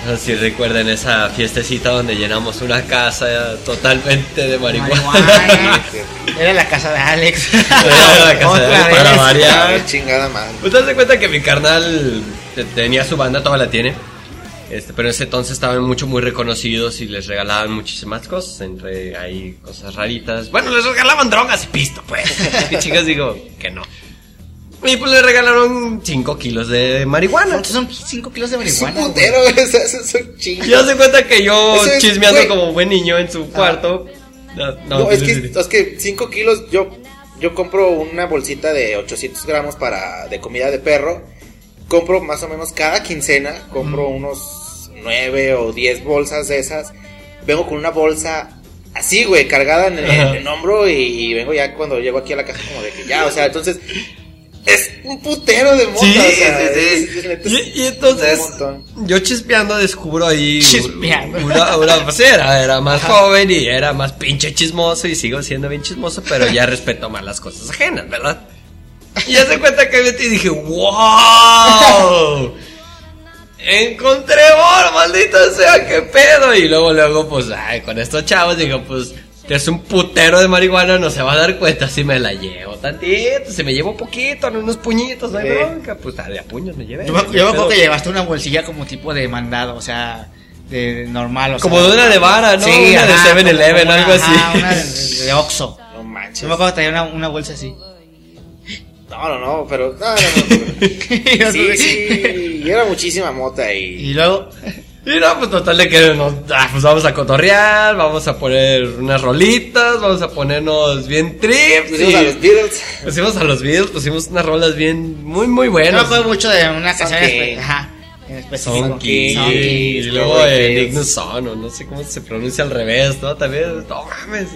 No sé Si recuerdan esa fiestecita donde llenamos una casa totalmente de marihuana. Marihuana. Era la casa de Alex. Era la casa de Alex, para vez. variar. Chingada madre. Pues te das cuenta que mi carnal te- tenía su banda, todavía la tiene. Este, pero en ese entonces estaban mucho muy reconocidos y les regalaban muchísimas cosas, entre ahí cosas raritas. Bueno, les regalaban drogas y pisto, pues. ¿Qué chicas digo que no? Y pues le regalaron 5 kilos de marihuana. ¿Cuántos son 5 kilos de Es un marihuana? putero, o sea, eso es un chingo. Y hace cuenta que yo es, chismeando güey. como buen niño en su cuarto. No, no, No, es que, es que 5 kilos, yo, yo compro una bolsita de 800 gramos para, de comida de perro. Compro más o menos cada quincena, compro unos 9 o 10 bolsas de esas. Vengo con una bolsa así, güey, cargada en el, Ajá. en el hombro y, vengo ya cuando llego aquí a la casa como de que ya, o sea, entonces es un putero de mota, Sí, o sea, sí, sí. es- es neta, Y, es y entonces, yo chispeando descubro ahí. Chispeando. Una, una- pues era, era más joven y era más pinche chismoso y sigo siendo bien chismoso, pero ya respeto más las cosas ajenas, ¿verdad? Y ya se cuenta que metí y dije, ¡Wow! Encontré oro, maldita sea, qué pedo. Y luego, luego, pues, ay, con estos chavos digo, pues, que es un putero de marihuana, no se va a dar cuenta si me la llevo tantito, si me llevo poquito, unos puñitos, no hay Sí. bronca, pues, de a puños me llevé. Yo me, yo me acuerdo que llevaste una bolsilla como tipo de mandado, o sea, de, normal, o sea. Como de una de vara, ¿no? Una de 7-Eleven, como algo así. ajá, una de, de Oxxo. No manches. Yo me acuerdo que traía una, una bolsa así. No, no, no, pero. No, no, no. pero- Sí, sí, y era muchísima mota y. Y luego, Y no, pues total de que nos, ah, pues vamos a cotorrear, vamos a poner unas rolitas, vamos a ponernos bien trips. Pusimos y a los Beatles. pusimos a los Beatles, pusimos unas rolas bien, muy, muy buenas. acuerdo mucho de una canción en, Sonky. espe- ajá, Sonky. y luego. Ignus Son, o no sé cómo se pronuncia al revés, ¿no? También, no mames.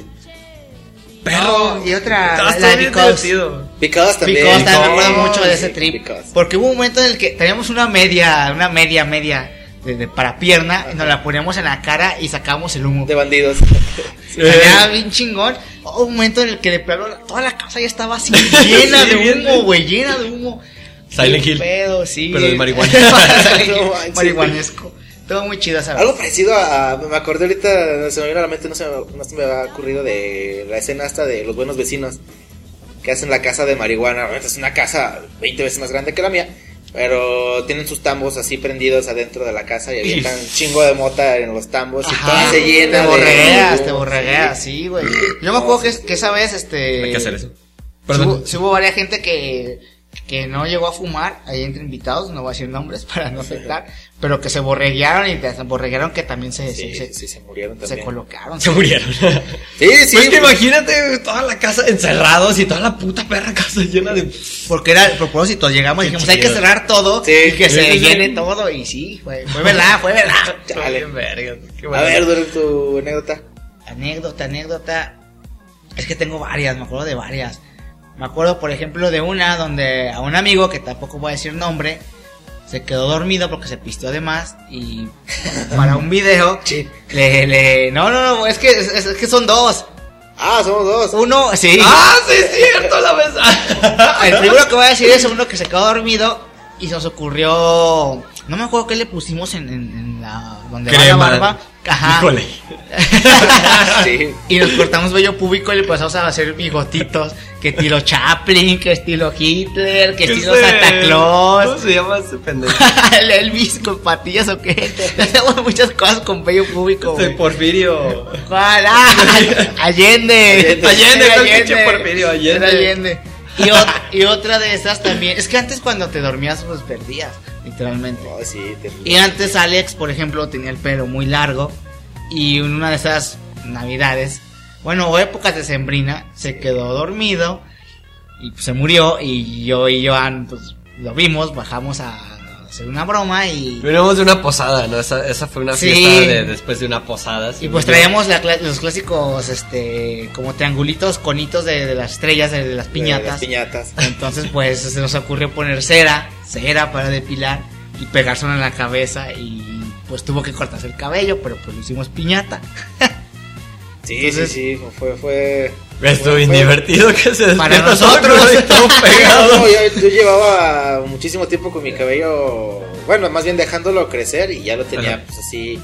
Perro. No, y otra, Está la- de Because. también. Because, también me acuerdo mucho de ese trip. Because. Porque hubo un momento en el que teníamos una media, una media, media de, de para pierna, y nos la poníamos en la cara y sacábamos el humo. De bandidos. Salía bien chingón. Hubo un momento en el que de plano toda la casa ya estaba así llena Sí, de humo, güey, llena de humo. Silent Hill. pedo, sí. Pero de marihuana. Marihuanesco. Estuvo muy chido esa vez. Algo parecido a. Me acordé ahorita, se me vino a la mente, no se, me- no se me ha ocurrido de la escena hasta de los buenos vecinos que hacen la casa de marihuana. Es una casa 20 veces más grande que la mía, pero tienen sus tambos así prendidos adentro de la casa y avientan un chingo de mota en los tambos y todo se llena te de. borregueas, te borregueas, sí, güey. Yo me acuerdo que, que esa vez, este... Hay que hacer eso. Perdón. hubo, sí hubo varias gente que, que no llegó a fumar, ahí entre invitados, no voy a decir nombres para no afectar, pero que se borreguearon y te borreguearon que también se, Sí, se, se- sí, se murieron se también. colocaron. Se murieron. Sí, sí. pues que imagínate toda la casa encerrados y toda la puta perra casa llena de. Porque era el propósito, llegamos y dijimos hay que cerrar todo Sí, y que se llene todo y sí, fue, fue verdad, fue verdad. Chale. A ver, Duran, tu anécdota. Anécdota, anécdota. Es que tengo varias, me acuerdo de varias. Me acuerdo, por ejemplo, de una donde a un amigo, que tampoco voy a decir nombre, se quedó dormido porque se pisteó de más y para un video Sí. le, le... No, no, no, es que, es, es que son dos. Ah, somos dos. Uno, sí. ¡Ah, sí es cierto! La vez. El primero que voy a decir es uno que se quedó dormido y se nos ocurrió... No me acuerdo qué le pusimos en, en- en la... Donde va la barba. Ajá. Híjole. Sí. Y nos cortamos vello público y le empezamos a hacer bigotitos. Que estilo Chaplin, que estilo Hitler, que estilo Santa ¿Cómo Claus. se llama ese pendejo? El Elvis con patillas o qué. Hacemos muchas cosas con vello público. Güey. Porfirio. ¿Cuál? Ah, Allende. Allende, no pinche Porfirio, Allende. Era Allende. Y, ot- y otra de esas también. Es que antes cuando te dormías, pues perdías, literalmente. Oh, sí. Y antes Alex, por ejemplo, tenía el pelo muy largo. Y en una de esas navidades, bueno, o épocas de sembrina, se quedó dormido. Y pues, se murió. Y yo y Joan, pues lo vimos, bajamos a hacer una broma. Y, de una posada, ¿no? Esa, esa fue una Sí. fiesta de, después de una posada. y pues traíamos la los clásicos, este, como triangulitos, conitos de, de las estrellas, de, de las De piñatas. Las piñatas. Entonces, pues se nos ocurrió poner cera, cera para depilar y pegárselo en la cabeza. Y pues tuvo que cortarse el cabello, pero pues lo hicimos piñata. Sí, Entonces- sí, sí. Fue, fue. Estuvo bien fue- divertido que se Para nosotros. todo pegado. No, yo, yo llevaba muchísimo tiempo con mi cabello, bueno, más bien dejándolo crecer y ya lo tenía Ajá. pues así,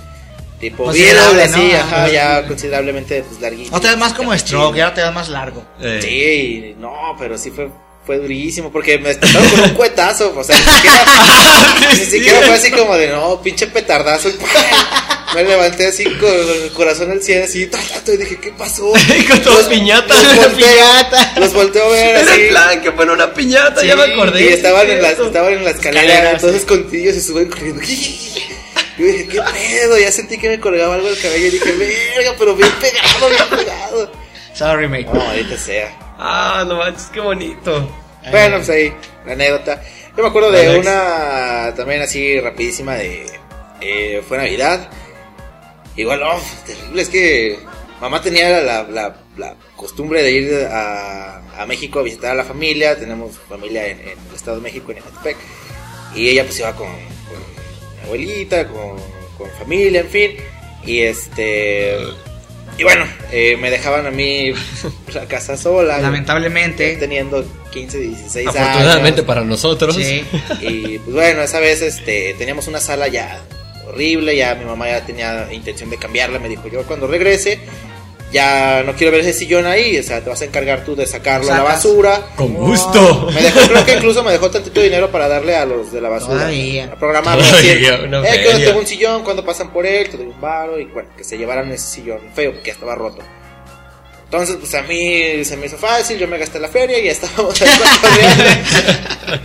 tipo Considerable, viral, así, ¿no? ajá, ya considerablemente pues larguito. Otra vez más como stroke, y ahora te das más largo. Eh, Sí, no, pero sí fue, fue durísimo porque me despertaron con un cuetazo, o sea, ni siquiera, ni siquiera fue así como de, no, pinche petardazo. me levanté así con el corazón al cielo, así, y dije, ¿qué pasó? con todas piñatas. Los volteé, Piñata. los volteo a ver Era así. el plan que fuera una piñata, Sí, ya me acordé. Y estaban en, la, Cierto. estaban en la escalera, Escalera, entonces sí. con tíos se suben corriendo. Yo dije, ¿qué pedo? Ya sentí que me colgaba algo del cabello y dije, verga, pero bien pegado, bien pegado. Sorry, mate. No, ahorita sea. Ah, no manches, qué bonito. Bueno, pues ahí, la anécdota. Yo me acuerdo de Alex. una también así rapidísima de... eh, fue Navidad. Igual, oh, terrible, es que mamá tenía la, la, la costumbre de ir a, a México a visitar a la familia. Tenemos familia en, en el Estado de México, en Ecatepec. Y ella pues iba con, con mi abuelita, con, con familia, en fin. Y este... Y bueno, eh, me dejaban a mí la casa sola. Lamentablemente. Teniendo 15, 16 años. Afortunadamente para nosotros. Sí. Y pues bueno, esa vez este, teníamos una sala ya horrible, ya mi mamá ya tenía intención de cambiarla, me dijo yo cuando regrese, ya no quiero ver ese sillón ahí, o sea, te vas a encargar tú de sacarlo a la basura. Con gusto. Me dejó, creo que incluso me dejó tantito dinero para darle a los de la basura. Todavía. A Eh, que tengo un sillón, cuando pasan por él, te doy un varo y bueno, que se llevaran ese sillón feo porque ya estaba roto. Entonces, pues a mí se me hizo fácil, yo me gasté la feria y ya estábamos ahí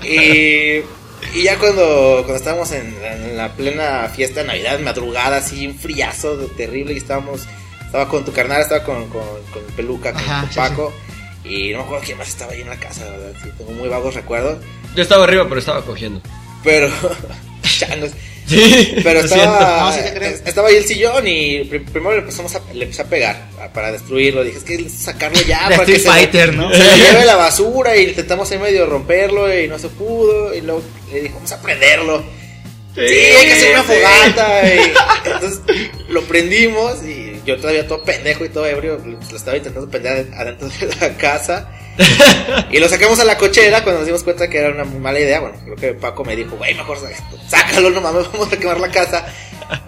y, y ya cuando, cuando estábamos en, en la plena fiesta de Navidad, madrugada, así, un friazo de- terrible, y estábamos, estaba con tu carnal, estaba con, con, con el peluca, con, Ajá, con sí, Paco, y no me acuerdo quién más estaba ahí en la casa, la verdad, sí, tengo muy vagos recuerdos, Yo estaba arriba, pero estaba cogiendo. pero... changos. Sí, Pero estaba, No, sí te creo. estaba ahí el sillón y pri- primero le empezamos a, le empecé a pegar a- para destruirlo. Dije, es que sacarlo ya para que Street se, Fighter, ¿no? se lo lleve la basura y intentamos ahí medio romperlo y no se pudo. Y luego le dije, vamos a prenderlo. Sí, hay que hacer una sí. fogata. Y, entonces lo prendimos y yo todavía todo pendejo y todo ebrio. Lo estaba intentando prender adentro de la casa. Y lo sacamos a la cochera cuando nos dimos cuenta que era una mala idea. Bueno, creo que Paco me dijo, güey, mejor sácalo, no mames, vamos a quemar la casa.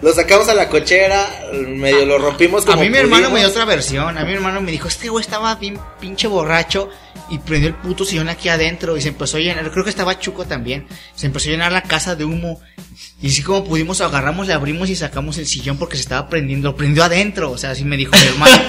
Lo sacamos a la cochera, medio lo rompimos A como mí mi hermano pudimos. me dio otra versión. A mí mi hermano me dijo, este güey estaba bien pinche borracho y prendió el puto sillón aquí adentro y se empezó a llenar. Creo que estaba Chuco también. Se empezó a llenar la casa de humo. Y así como pudimos, agarramos, le abrimos y sacamos el sillón porque se estaba prendiendo. Lo prendió adentro. O sea, así me dijo mi hermano.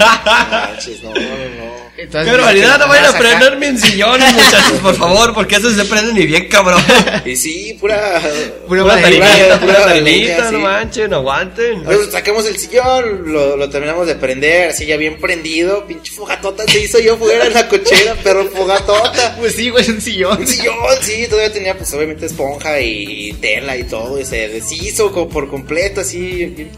No, no, no. Entonces, Qué barbaridad, no vayan a prenderme en sillones, muchachos, por favor, porque eso se prende ni bien, cabrón. Y sí, pura. Pura Pura tarinita, pura tarinita, no manchen, no aguanten. Entonces sacamos el sillón, lo, lo terminamos de prender, así ya bien prendido. Pinche fogatota se hizo yo fuera en la cochera, pero fogatota. Pues sí, güey, un sillón. Un sillón, sí, todavía tenía pues obviamente esponja y tela y todo, y se deshizo como por completo, así. bien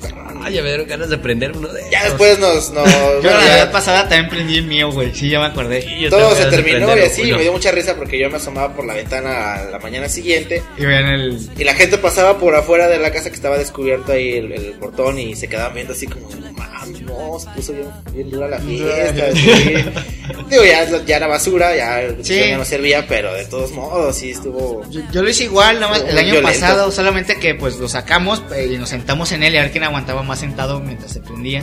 ya me dieron ganas de prender uno de Ya después nos, nos Yo bueno, la ya vez pasada también prendí el mío, güey. Sí, ya me acordé. Tengo todo se terminó y así, me dio mucha risa porque yo me asomaba por la ventana a la mañana siguiente Y vean el. y la gente pasaba por afuera de la casa que estaba descubierto ahí el, el portón y se quedaban viendo así como, no mames, no, se puso bien, bien dura la fiesta. sí. Digo, ya, ya era basura, ya, Sí. ya no servía, pero de todos modos, sí estuvo... Yo, yo lo hice igual, nada más Muy el año violento. pasado, solamente que pues lo sacamos eh, y nos sentamos en él y a ver quién aguantaba más sentado mientras se prendía.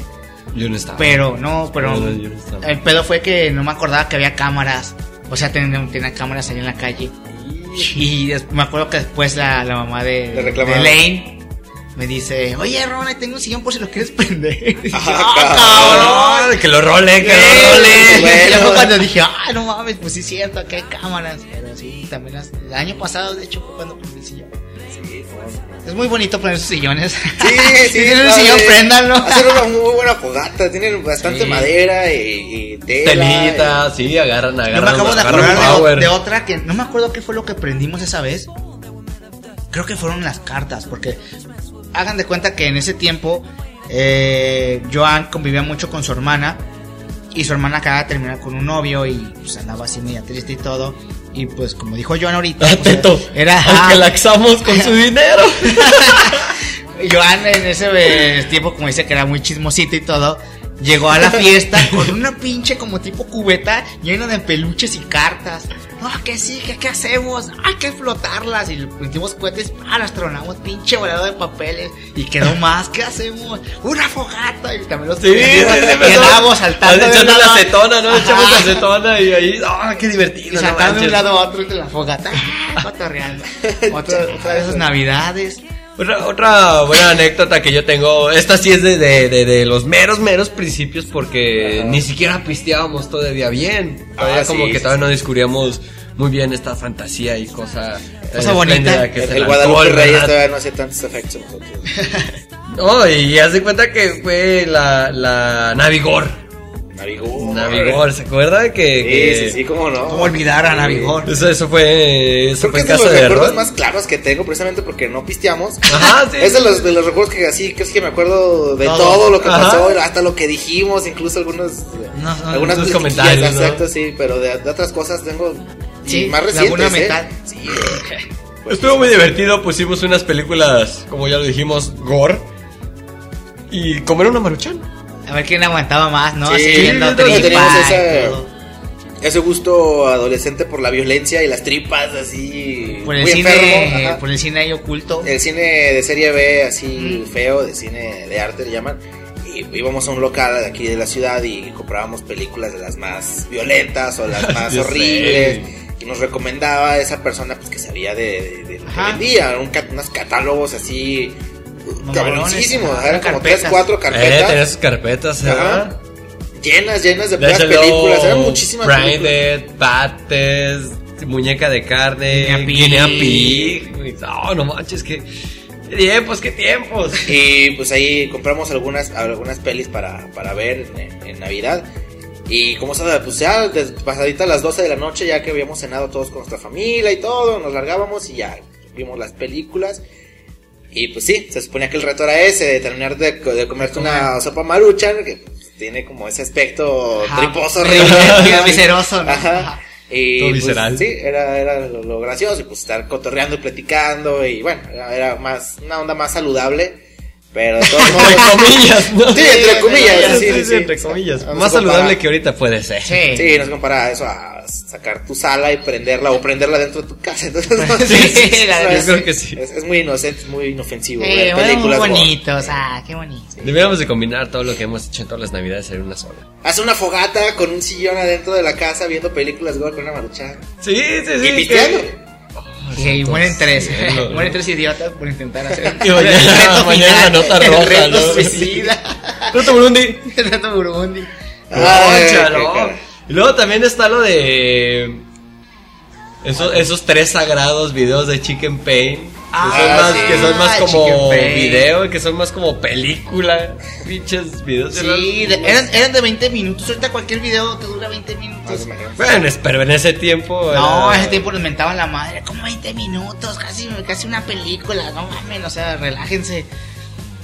Yo no estaba. Pero no, pero No, yo no estaba. el pedo fue que no me acordaba que había cámaras. O sea, tenía, tenía cámaras ahí en la calle. Y me acuerdo que después la, la mamá de, de. Lane me dice, oye Ron, ahí tengo un sillón por si lo quieres prender. Y dije, Ah, "Ah, cabrón, que lo role, que lo role. bueno. Ya fue cuando dije, ah, no mames, pues sí es cierto, aquí hay cámaras. Pero sí, también las- el año pasado, de hecho, fue cuando prendí el sillón. Sí, Es muy bonito poner sus sillones. Sí, sí, si tienen un sillón, préndanlo. Hacen una muy buena fogata, tienen bastante Sí. madera y, y tela. Telita, sí, agarran, agarran. Yo me acabo de acordar de otra que no me acuerdo qué fue lo que prendimos esa vez. Creo que fueron las cartas, porque hagan de cuenta que en ese tiempo eh, Joan convivía mucho con su hermana y su hermana acaba de terminar con un novio y pues andaba así media triste y todo. Y pues como dijo Joan ahorita, Ah, pues, era aunque ah, laxamos con su dinero. Joan en ese eh, tiempo, como dice que era muy chismosito y todo, llegó a la fiesta con una pinche como tipo cubeta llena de peluches y cartas. No, que sí, que qué hacemos, hay que flotarlas y le pusimos cohetes, ah, las tronamos, pinche volado de papeles y quedó más, ¿qué hacemos? Una fogata y también los Sí, y saltando Echando lado la acetona, ¿no? Echamos la acetona y ahí, ¡ah, qué y divertido! no saltando de un lado a otro de la fogata, ah, cotorreando. Otra, otra de esas navidades. Otra, otra buena anécdota que yo tengo, esta sí es de, de, de, de los meros, meros principios porque ni siquiera pisteábamos todavía bien. Todavía Ah, como sí, que sí, todavía sí. no descubríamos muy bien esta fantasía y cosa, tan Cosa bonita. que El, el, Guadalupe alcohol, Reyes ¿verdad? todavía no hace tantos efectos nosotros. No, y haz de cuenta que fue la, la Navigor. Navigor. Navigor, ¿se acuerda? Que, Sí, que- sí, sí, cómo no. ¿Cómo olvidar a Navigor? Eso, eso fue, eso Creo fue que es de casa los de recuerdos más claros que tengo, precisamente porque no pisteamos. Ajá, sí. Es de los, de los recuerdos que así, que es que me acuerdo de Todo. todo, lo que Ajá. pasó, hasta lo que dijimos, incluso algunos, No, no, algunas musiquillas, comentarios, ¿no? Exacto, sí, pero de, de otras cosas tengo y Sí, más Laguna recientes, ¿eh? Sí. Estuvo muy divertido, pusimos unas películas, como ya lo dijimos, gore. Y comer una maruchan. A ver quién aguantaba más, ¿no? Sí, Así viendo tripas todo. Ese gusto adolescente por la violencia y las tripas, así. Por el muy cine, enfermo. por el cine ahí oculto. El cine de serie B, así Mm. feo, de cine de arte le llaman. Y íbamos a un local de aquí de la ciudad y comprábamos películas de las más violentas o las más horribles. sé. Y nos recomendaba esa persona pues que sabía de, de, de lo que Ajá. vendía, un unos catálogos así Ajá, eran como carpetas. tres, cuatro Eh, carpetas sus carpetas, Ajá. llenas, llenas de puras películas, eran muchísimas películas. Branded, Bates, Muñeca de Carne, Guinea pig. No, no manches, que. Qué tiempos, qué tiempos. Y pues ahí compramos algunas, algunas pelis para, para ver en, en Navidad. Y como se pues ya pasadita las 12 de la noche, ya que habíamos cenado todos con nuestra familia y todo, nos largábamos y ya vimos las películas. Y pues sí, se suponía que el reto era ese, de terminar de, de comerte una sopa maruchan, que pues, tiene como ese aspecto Ajá, triposo, horrible. Y Todo pues, visceral. sí, era, era lo, lo gracioso y pues estar cotorreando y platicando y bueno, era, era más, una onda más saludable. Pero de todos modos. Entre comillas, ¿no? Sí, entre comillas, Sí, sí, sí, sí, sí, sí. entre comillas. Más compara. saludable que ahorita puede ser. Sí. Sí, no se compara eso a sacar tu sala y prenderla o prenderla dentro de tu casa. Entonces, no, Sí, es- la verdad. creo que sí. Es, es muy inocente, es muy inofensivo. Sí, ver bueno, muy películas gore. bonitos, ah, qué bonito. Deberíamos de combinar todo lo que hemos hecho en todas las navidades en una sola. Hace una fogata con un sillón adentro de la casa viendo películas gore con una maruchan. Sí, sí, sí. Y pisteando. Y mueren tres, mueren tres idiotas por intentar hacer Y mañana- el reto mañana final, nota el roja, reto ¿no? suicida, Reto Burundi. el reto Burundi. Ay, cara. Y luego también está lo de. Esos, esos tres sagrados videos de Chicken Pain. Que Ah, son más, sí. que son más como video, que son más como película. Pinches videos. Sí, de- eran, eran de 20 minutos, ahorita cualquier video te dura 20 No minutos. Bueno, pero en ese tiempo. No, era- ese tiempo nos mentaban la madre, como 20 minutos, casi, casi una película, no mames, o sea, relájense.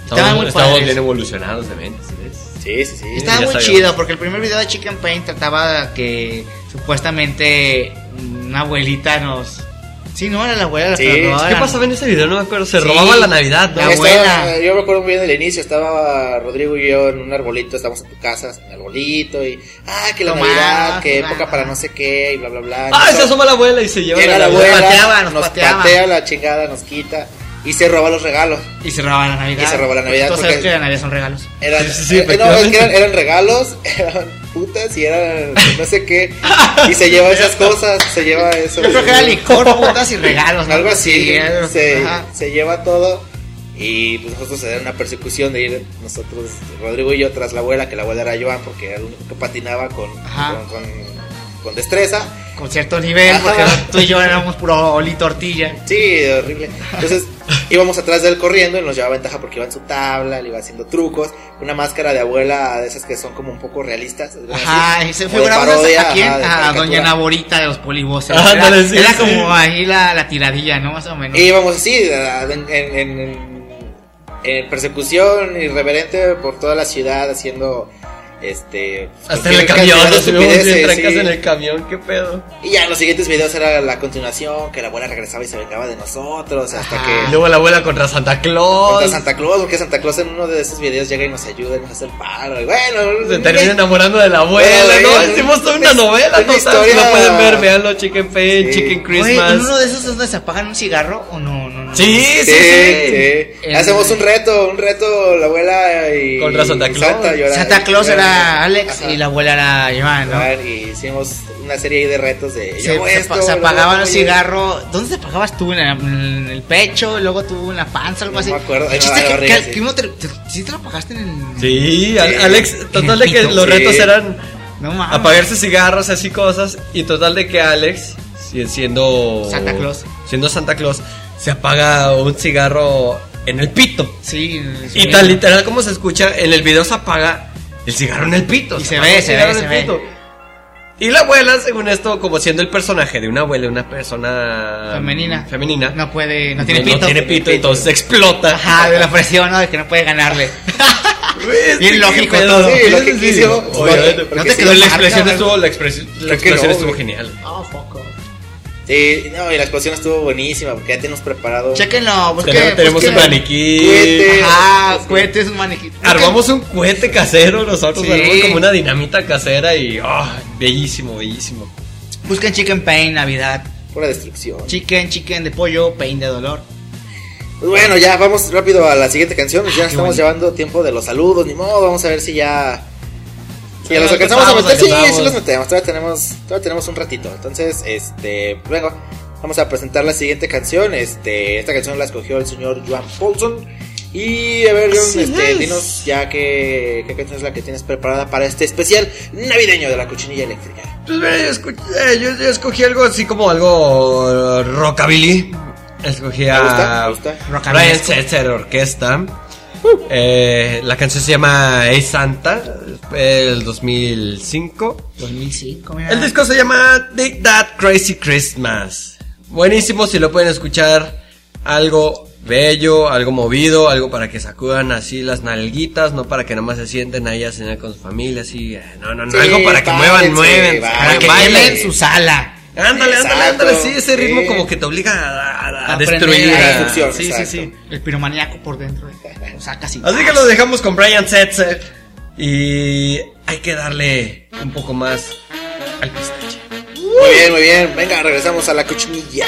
Estaban Estamos, muy estamos padres. bien evolucionados de mente, ¿ves? Sí, sí, sí. Estaba muy sabíamos. chido porque el primer video de Chicken Pain trataba que supuestamente una abuelita nos. Sí, no, era la abuela la Sí. nos ¿Qué pasaba en ese video? No me acuerdo. Se Sí. robaba la Navidad, ¿no? La Estaba- abuela. yo me acuerdo muy bien del inicio, estaba Rodrigo y yo en un arbolito, estábamos en tu casa, en el arbolito, y, ah, que la Navidad, que época para no sé qué, y bla, bla, bla. Ah, Nos- se asoma la abuela y se lleva Llega la abuela, pateaba, nos nos, pateaba. patea la chingada, nos quita, y se roba los regalos. Y se robaba la Navidad. Y se robaba la Navidad Todos porque- sabes que la Navidad son regalos. Eran, Sí, sí, sí, eh, no, es que eran, eran regalos, eran putas y eran no sé qué, y se lleva esas cosas, se lleva eso. Yo creo que era licor, putas y regalos. ¿no? Algo así, Sí, se, se lleva todo y pues nosotros se da una persecución de ir nosotros, Rodrigo y yo, tras la abuela, que la abuela era Joan porque era el único que patinaba con, con- con destreza. Con cierto nivel, Ajá. porque tú y yo éramos puro oli tortilla. Sí, horrible. Entonces íbamos atrás de él corriendo y nos llevaba ventaja porque iba en su tabla, le iba haciendo trucos, una máscara de abuela de esas que son como un poco realistas. Ajá, así, y se figuraba parodia, a quién? ajá, de a. Doña Naborita de los polivoces. Ah, era ándale, sí, era sí. como ahí la, la tiradilla, ¿no? Más o menos. Y íbamos así, en, en- en- en- en persecución irreverente por toda la ciudad haciendo este Hasta en el camión, nos subimos bien trancas sí. en el camión, qué pedo. Y ya en los siguientes videos era la continuación, que la abuela regresaba y se vengaba de nosotros, hasta Ajá. Y que luego la abuela contra Santa Claus. contra Santa Claus, porque Santa Claus en uno de esos videos llega y nos ayuda y nos hace el paro. Y bueno, Se termina enamorando de la abuela, Bueno, ¿no? Hicimos toda una es- novela, ¿no? una Si lo historia- pueden ver, veanlo, Chicken Pain, Sí. Chicken Christmas. ¿en uno de esos es donde se apagan un cigarro o no? no, no Sí, sí, Sí, sí. sí. El- Hacemos un reto, un reto, la abuela y Contra Santa Claus. llora- Santa Claus era Alex Ajá. y la abuela era Joan, ¿no? Y hicimos una serie de retos de Se, se esto, se apagaban los cigarros. ¿Dónde te apagabas tú? ¿En el, en el pecho? Luego tú en la panza, algo No así. me acuerdo. El chiste no, que, que- sí. que uno te, te- ¿Sí te lo apagaste en el. Sí, Al- Sí. Alex, total de que los sí. retos eran No mames. apagarse cigarros, así cosas. Y total de que Alex, si- siendo Santa Claus. siendo Santa Claus, se apaga un cigarro en el pito. Sí. Y tan literal como se escucha, en el video se apaga el cigarro en el pito. Y se apaga ve, el se ve, se ve. pito. Y la abuela, según esto, como siendo el personaje de una abuela, una persona Femenina. femenina, No puede. No tiene no pito. tiene pito, entonces explota. Ajá, de la presión, ¿no? De que no puede ganarle. Güey, Bien lógico todo. Sí, Sí, lo sí, que quiso. Obviamente, No te quedó la expresión estuvo, la expresión, la no, estuvo genial. Oh, foco. Sí, no, y la explosión estuvo buenísima porque ya tenemos preparado. Chéquenlo, busquen. Tenemos, tenemos busquen- un maniquí. Cohete. Ajá, cohetes, un maniquí. Armamos un cohete casero, nosotros Sí. armamos como una dinamita casera y oh, bellísimo, bellísimo. Busquen Chicken Pain, Navidad. Pura destrucción. Chicken, chicken de pollo, pain de dolor. Pues bueno, ya vamos rápido a la siguiente canción. Ya Ah, qué estamos bonito. llevando tiempo de los saludos, ni modo. Vamos a ver si ya. Sí, los alcanzamos a meter. Sí, sí los metemos. Todavía tenemos, todavía tenemos un ratito. Entonces, este. Vengo. Vamos a presentar la siguiente canción. Este, esta canción la escogió el señor Joan Paulson. Y a ver, John, este, es. dinos ya qué, qué canción es la que tienes preparada para este especial navideño de la cochinilla eléctrica. Pues mira, yo, eh, yo- yo escogí algo así como algo eh, rockabilly. Escogí a gusta, me gusta. Rockabilly. Brian Setzer Orquesta. Eh, la canción se llama Hey Santa, el 2005. 2005, mira. El disco se llama Dig That Crazy Christmas. Buenísimo si lo pueden escuchar. Algo bello, algo movido, algo para que sacudan así las nalguitas, no para que nada más se sienten ahí a cenar con su familia, así. eh, No, no, no, Sí, algo para que muevan, mueven. Para que Baile. llenen su sala. Ándale, ándale, ándale. Sí, ese ritmo como que te obliga a, destruir. La destrucción, sí, sí, sí. El piromaníaco por dentro. Eh. O sea, casi. Así que lo dejamos con Brian Setzer. Y hay que darle un poco más al pistache. Muy bien, muy bien. Venga, regresamos a la cochinilla.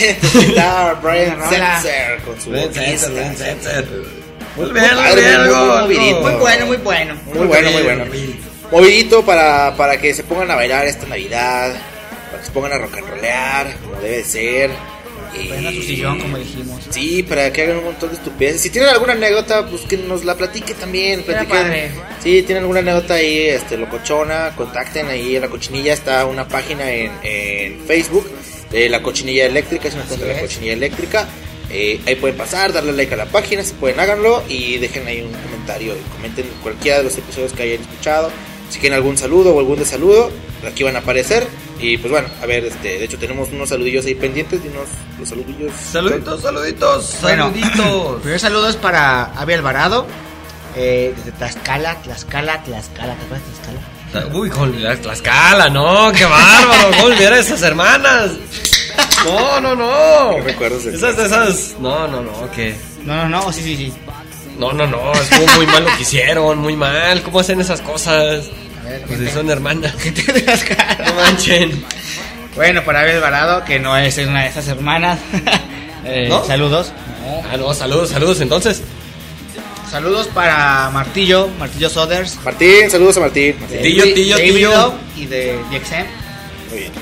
estaba Brian Setzer con su Setzer, Muy bien, muy bien. Muy bueno, muy bueno. Muy bueno, muy bueno. Movidito para, para que se pongan a bailar esta Navidad, para que se pongan a rock and rollear, como debe ser. A como dijimos. Sí, para que hagan un montón de estupideces. Si tienen alguna anécdota, pues que nos la platique también. Platiquen. Si sí, tienen alguna anécdota ahí, este, locochona, contacten ahí en la cochinilla. Está una página en, en Facebook de la cochinilla eléctrica, es una cuenta de la cochinilla eléctrica. Eh, ahí pueden pasar, darle like a la página, si pueden háganlo y dejen ahí un comentario y comenten cualquiera de los episodios que hayan escuchado. Si quieren algún saludo o algún desaludo, aquí van a aparecer. Y pues bueno, a ver, este, de hecho tenemos unos saludillos ahí pendientes y unos los saludillos. Saluditos, saluditos, Bueno, saluditos. Primer saludo es para Avi Alvarado, eh, desde Tlaxcala, Tlaxcala, Tlaxcala, ¿te acuerdas de Tlaxcala? Uy, con la Tlaxcala, no, qué bárbaro, ¿cómo olvidar a esas hermanas? No, no, no. ¿Qué recuerdos de Esas, esas, no, no, no, que... No, no, no, sí, sí, sí. No, no, no, estuvo muy mal lo que hicieron, muy mal. ¿Cómo hacen esas cosas? A ver, Pues si gente, son hermanas. gente de Tlaxcala. No manchen. Bueno, para Avi Alvarado, que no es una de esas hermanas. Eh, ¿No? Saludos. Ah, no, saludos, saludos entonces. Saludos para Martillo, Martillo Soders. Martín, saludos a Martín. Martín. Tillo, de- Tillo, de Tillo. Y de DXM. Muy bien.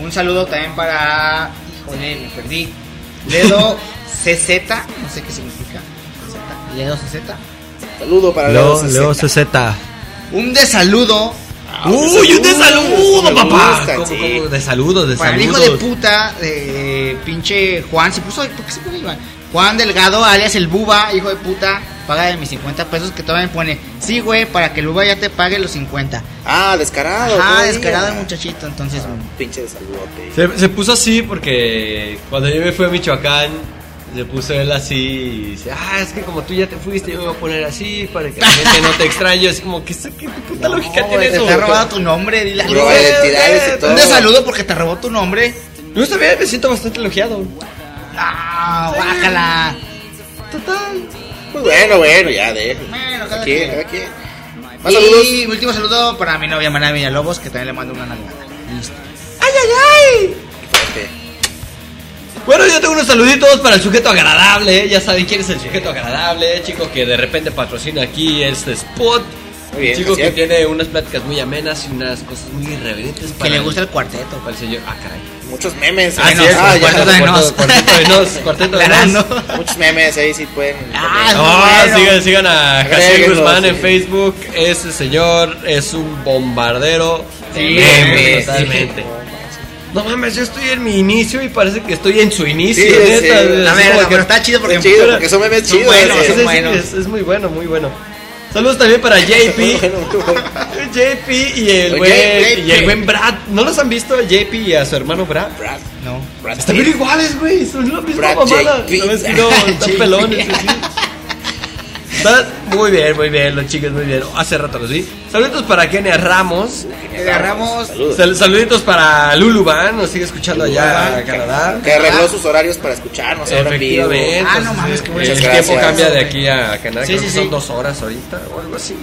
Un saludo también para. Híjole, me perdí. Ledo CZ, no sé qué significa. CZ, Ledo CZ. Saludo para Leo, Leo CZ. CZ. Un desaludo Uy, un de saludo, Me papá. gusta, ¿Cómo, sí. cómo? De saludos, de para el hijo de puta de pinche Juan. Se puso, ¿Por qué se pone Iván? Juan Delgado, alias el Buba, hijo de puta. Paga de mis 50 pesos que todavía me pone. Sí, güey, para que el Buba ya te pague los 50. Ah, descarado. Ah, descarado el muchachito. Entonces, Pinche de saludote. Se, se puso así porque cuando yo me fui a Michoacán, se puso él así y dice, ah, es que como tú ya te fuiste, yo me voy a poner así para que la gente no te extrañe. Es como, ¿qué, qué puta lógica No, tiene güey, te eso? ha robado tu nombre, dile algo. Un desaludo porque te robó tu nombre. No está bien, me siento bastante elogiado. Ah, bájala. Pues bueno, bueno, ya de. Bueno, cada Aquí, quien. cada quien. Más saludos. Y último saludo para mi novia Maná Villalobos, que también le mando una nalgada. Listo. Fuerte. Bueno, yo tengo unos saluditos para el sujeto agradable. Ya saben quién es el sujeto agradable, chico que de repente patrocina aquí este spot. Muy bien, chico que es. tiene unas pláticas muy amenas y unas cosas muy irreverentes. Que para le el- gusta el cuarteto. para el señor. Ah, caray. Muchos memes. Ah, es, Ah, cuarteto de nos. Cuarteto de nos. Cuarteto de nos. Muchos memes ahí sí pueden. Ah, No, bueno. sigan, sigan a Agréguenlos, Guzmán sí. en Facebook. Ese señor es un bombardero de Sí, memes, sí. totalmente. No mames, yo estoy en mi inicio y parece que estoy en su inicio. Sí, neta. sí. Es A ver, que- pero está chido porque Está chido, porque son memes chidos. eh. Es muy bueno, muy bueno. Saludos también para JP. JP y el buen, y el buen Brad. ¿No los han visto a JP y a su hermano Brad? Brad. No. Brad Están bien iguales, güey. Son la misma Brad mamada. JP. ¿Sabes que no? Están pelones. Muy bien, muy bien, los chicos, muy bien. Hace rato los vi. Saluditos para Kenia Ramos. Agarramos. Saludos. Sal- saluditos para Lulu Van, nos sigue escuchando allá a Canadá. Que arregló sus horarios para escucharnos ahora en vivo. Ah, no mames, qué bueno. El tiempo cambia de aquí a Canadá. Sí, creo sí, que sí. son dos horas ahorita o algo así.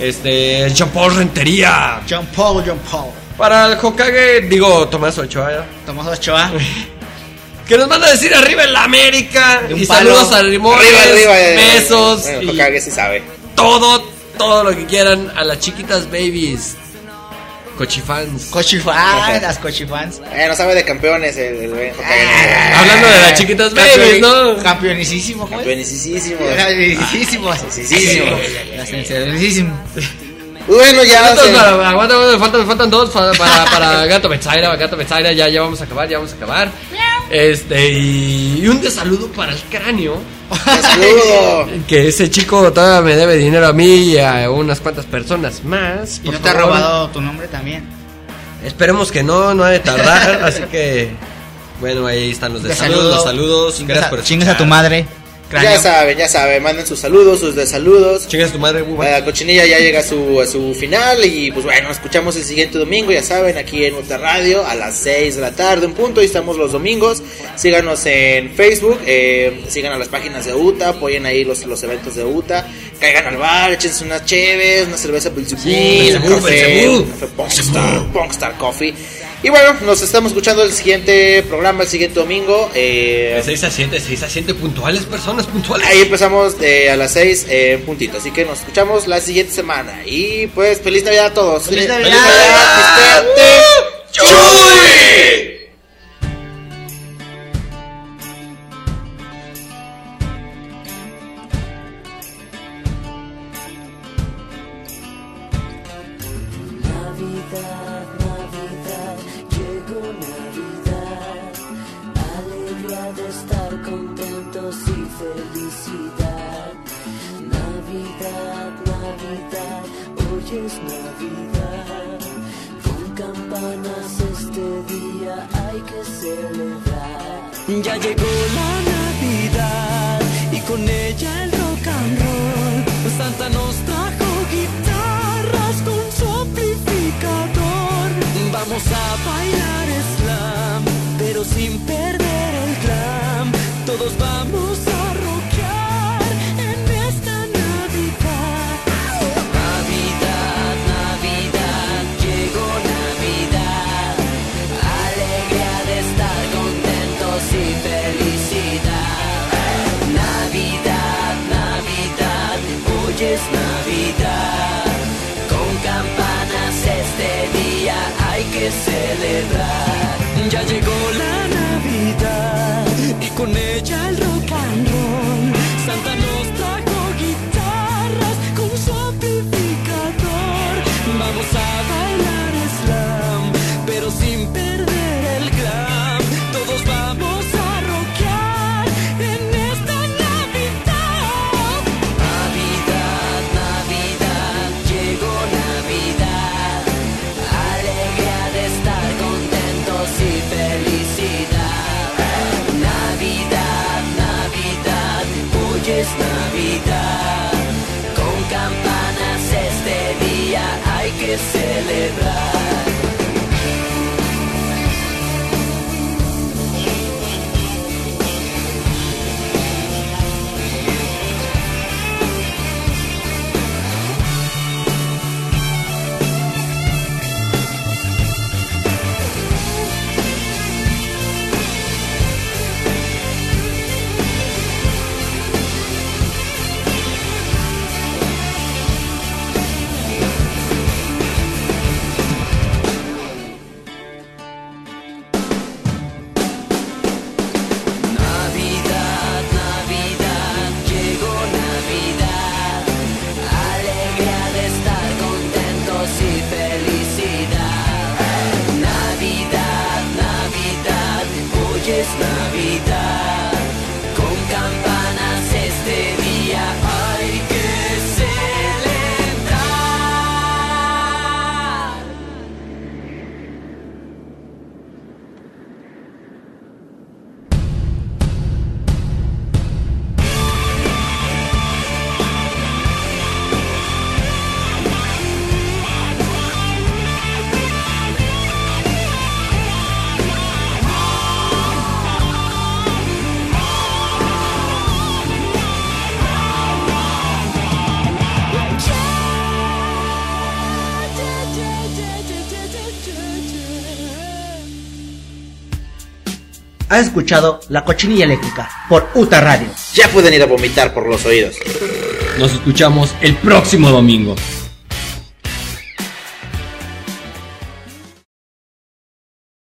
Este, Jean Paul Rentería. John Paul, John Paul. Para el Hokage, digo Tomás Ochoa. Tomás Ochoa. Que nos manda a decir arriba en la América. Y palo. saludos a Limones, Arriba, arriba. besos. Bueno, y Hokage sí sabe. todo, todo lo que quieran a las chiquitas babies. Cochifans. Cochifans, las cochifans. Eh, no sabe de campeones el, el. Ah, Hablando de las chiquitas babies, ¿no? Campeonicísimo. Buenísimo. Campeonicísimo. Bueno, ya. Saludos se- para- aguanta, aguanta, me faltan, me faltan dos para, para, para Gato Betsaira, Gato Betsaira, ya, ya vamos a acabar, ya vamos a acabar. Este, y, y un desaludo para el cráneo, Saludo. que ese chico todavía me debe dinero a mí y a unas cuantas personas más. ¿Y no te ha robado tu nombre también? Esperemos que no, no ha de tardar, así que, bueno, ahí están los Te desaludos, saludo. los saludos, Chingas gracias por Chingas a tu madre. Cráneo. Ya saben, ya saben. Manden sus saludos, sus desaludos. Chingas tu madre, bueno. La cochinilla ya llega a su, a su final y pues bueno, escuchamos el siguiente domingo, ya saben, aquí en Ultra Radio a las 6 de la tarde, un punto, y estamos los domingos. Síganos en Facebook, eh, sigan a las páginas de UTA, apoyen ahí los, los eventos de UTA, caigan al bar, échense unas cheves, una cerveza Belzebú, Sí, un café, Punkstar Coffee. Y bueno, nos estamos escuchando el siguiente programa, el siguiente domingo. eh, De 6 a 7, 6 a 7, puntuales, personas puntuales. Ahí empezamos de a las 6 en puntito. Así que nos escuchamos la siguiente semana. Y pues feliz Navidad a todos. ¡Feliz Feliz Navidad! Navidad, Cristiante. ¡Chuy! this is Ha escuchado La Cochinilla Eléctrica por Uta Radio. Ya pueden ir a vomitar por los oídos. Nos escuchamos el próximo domingo.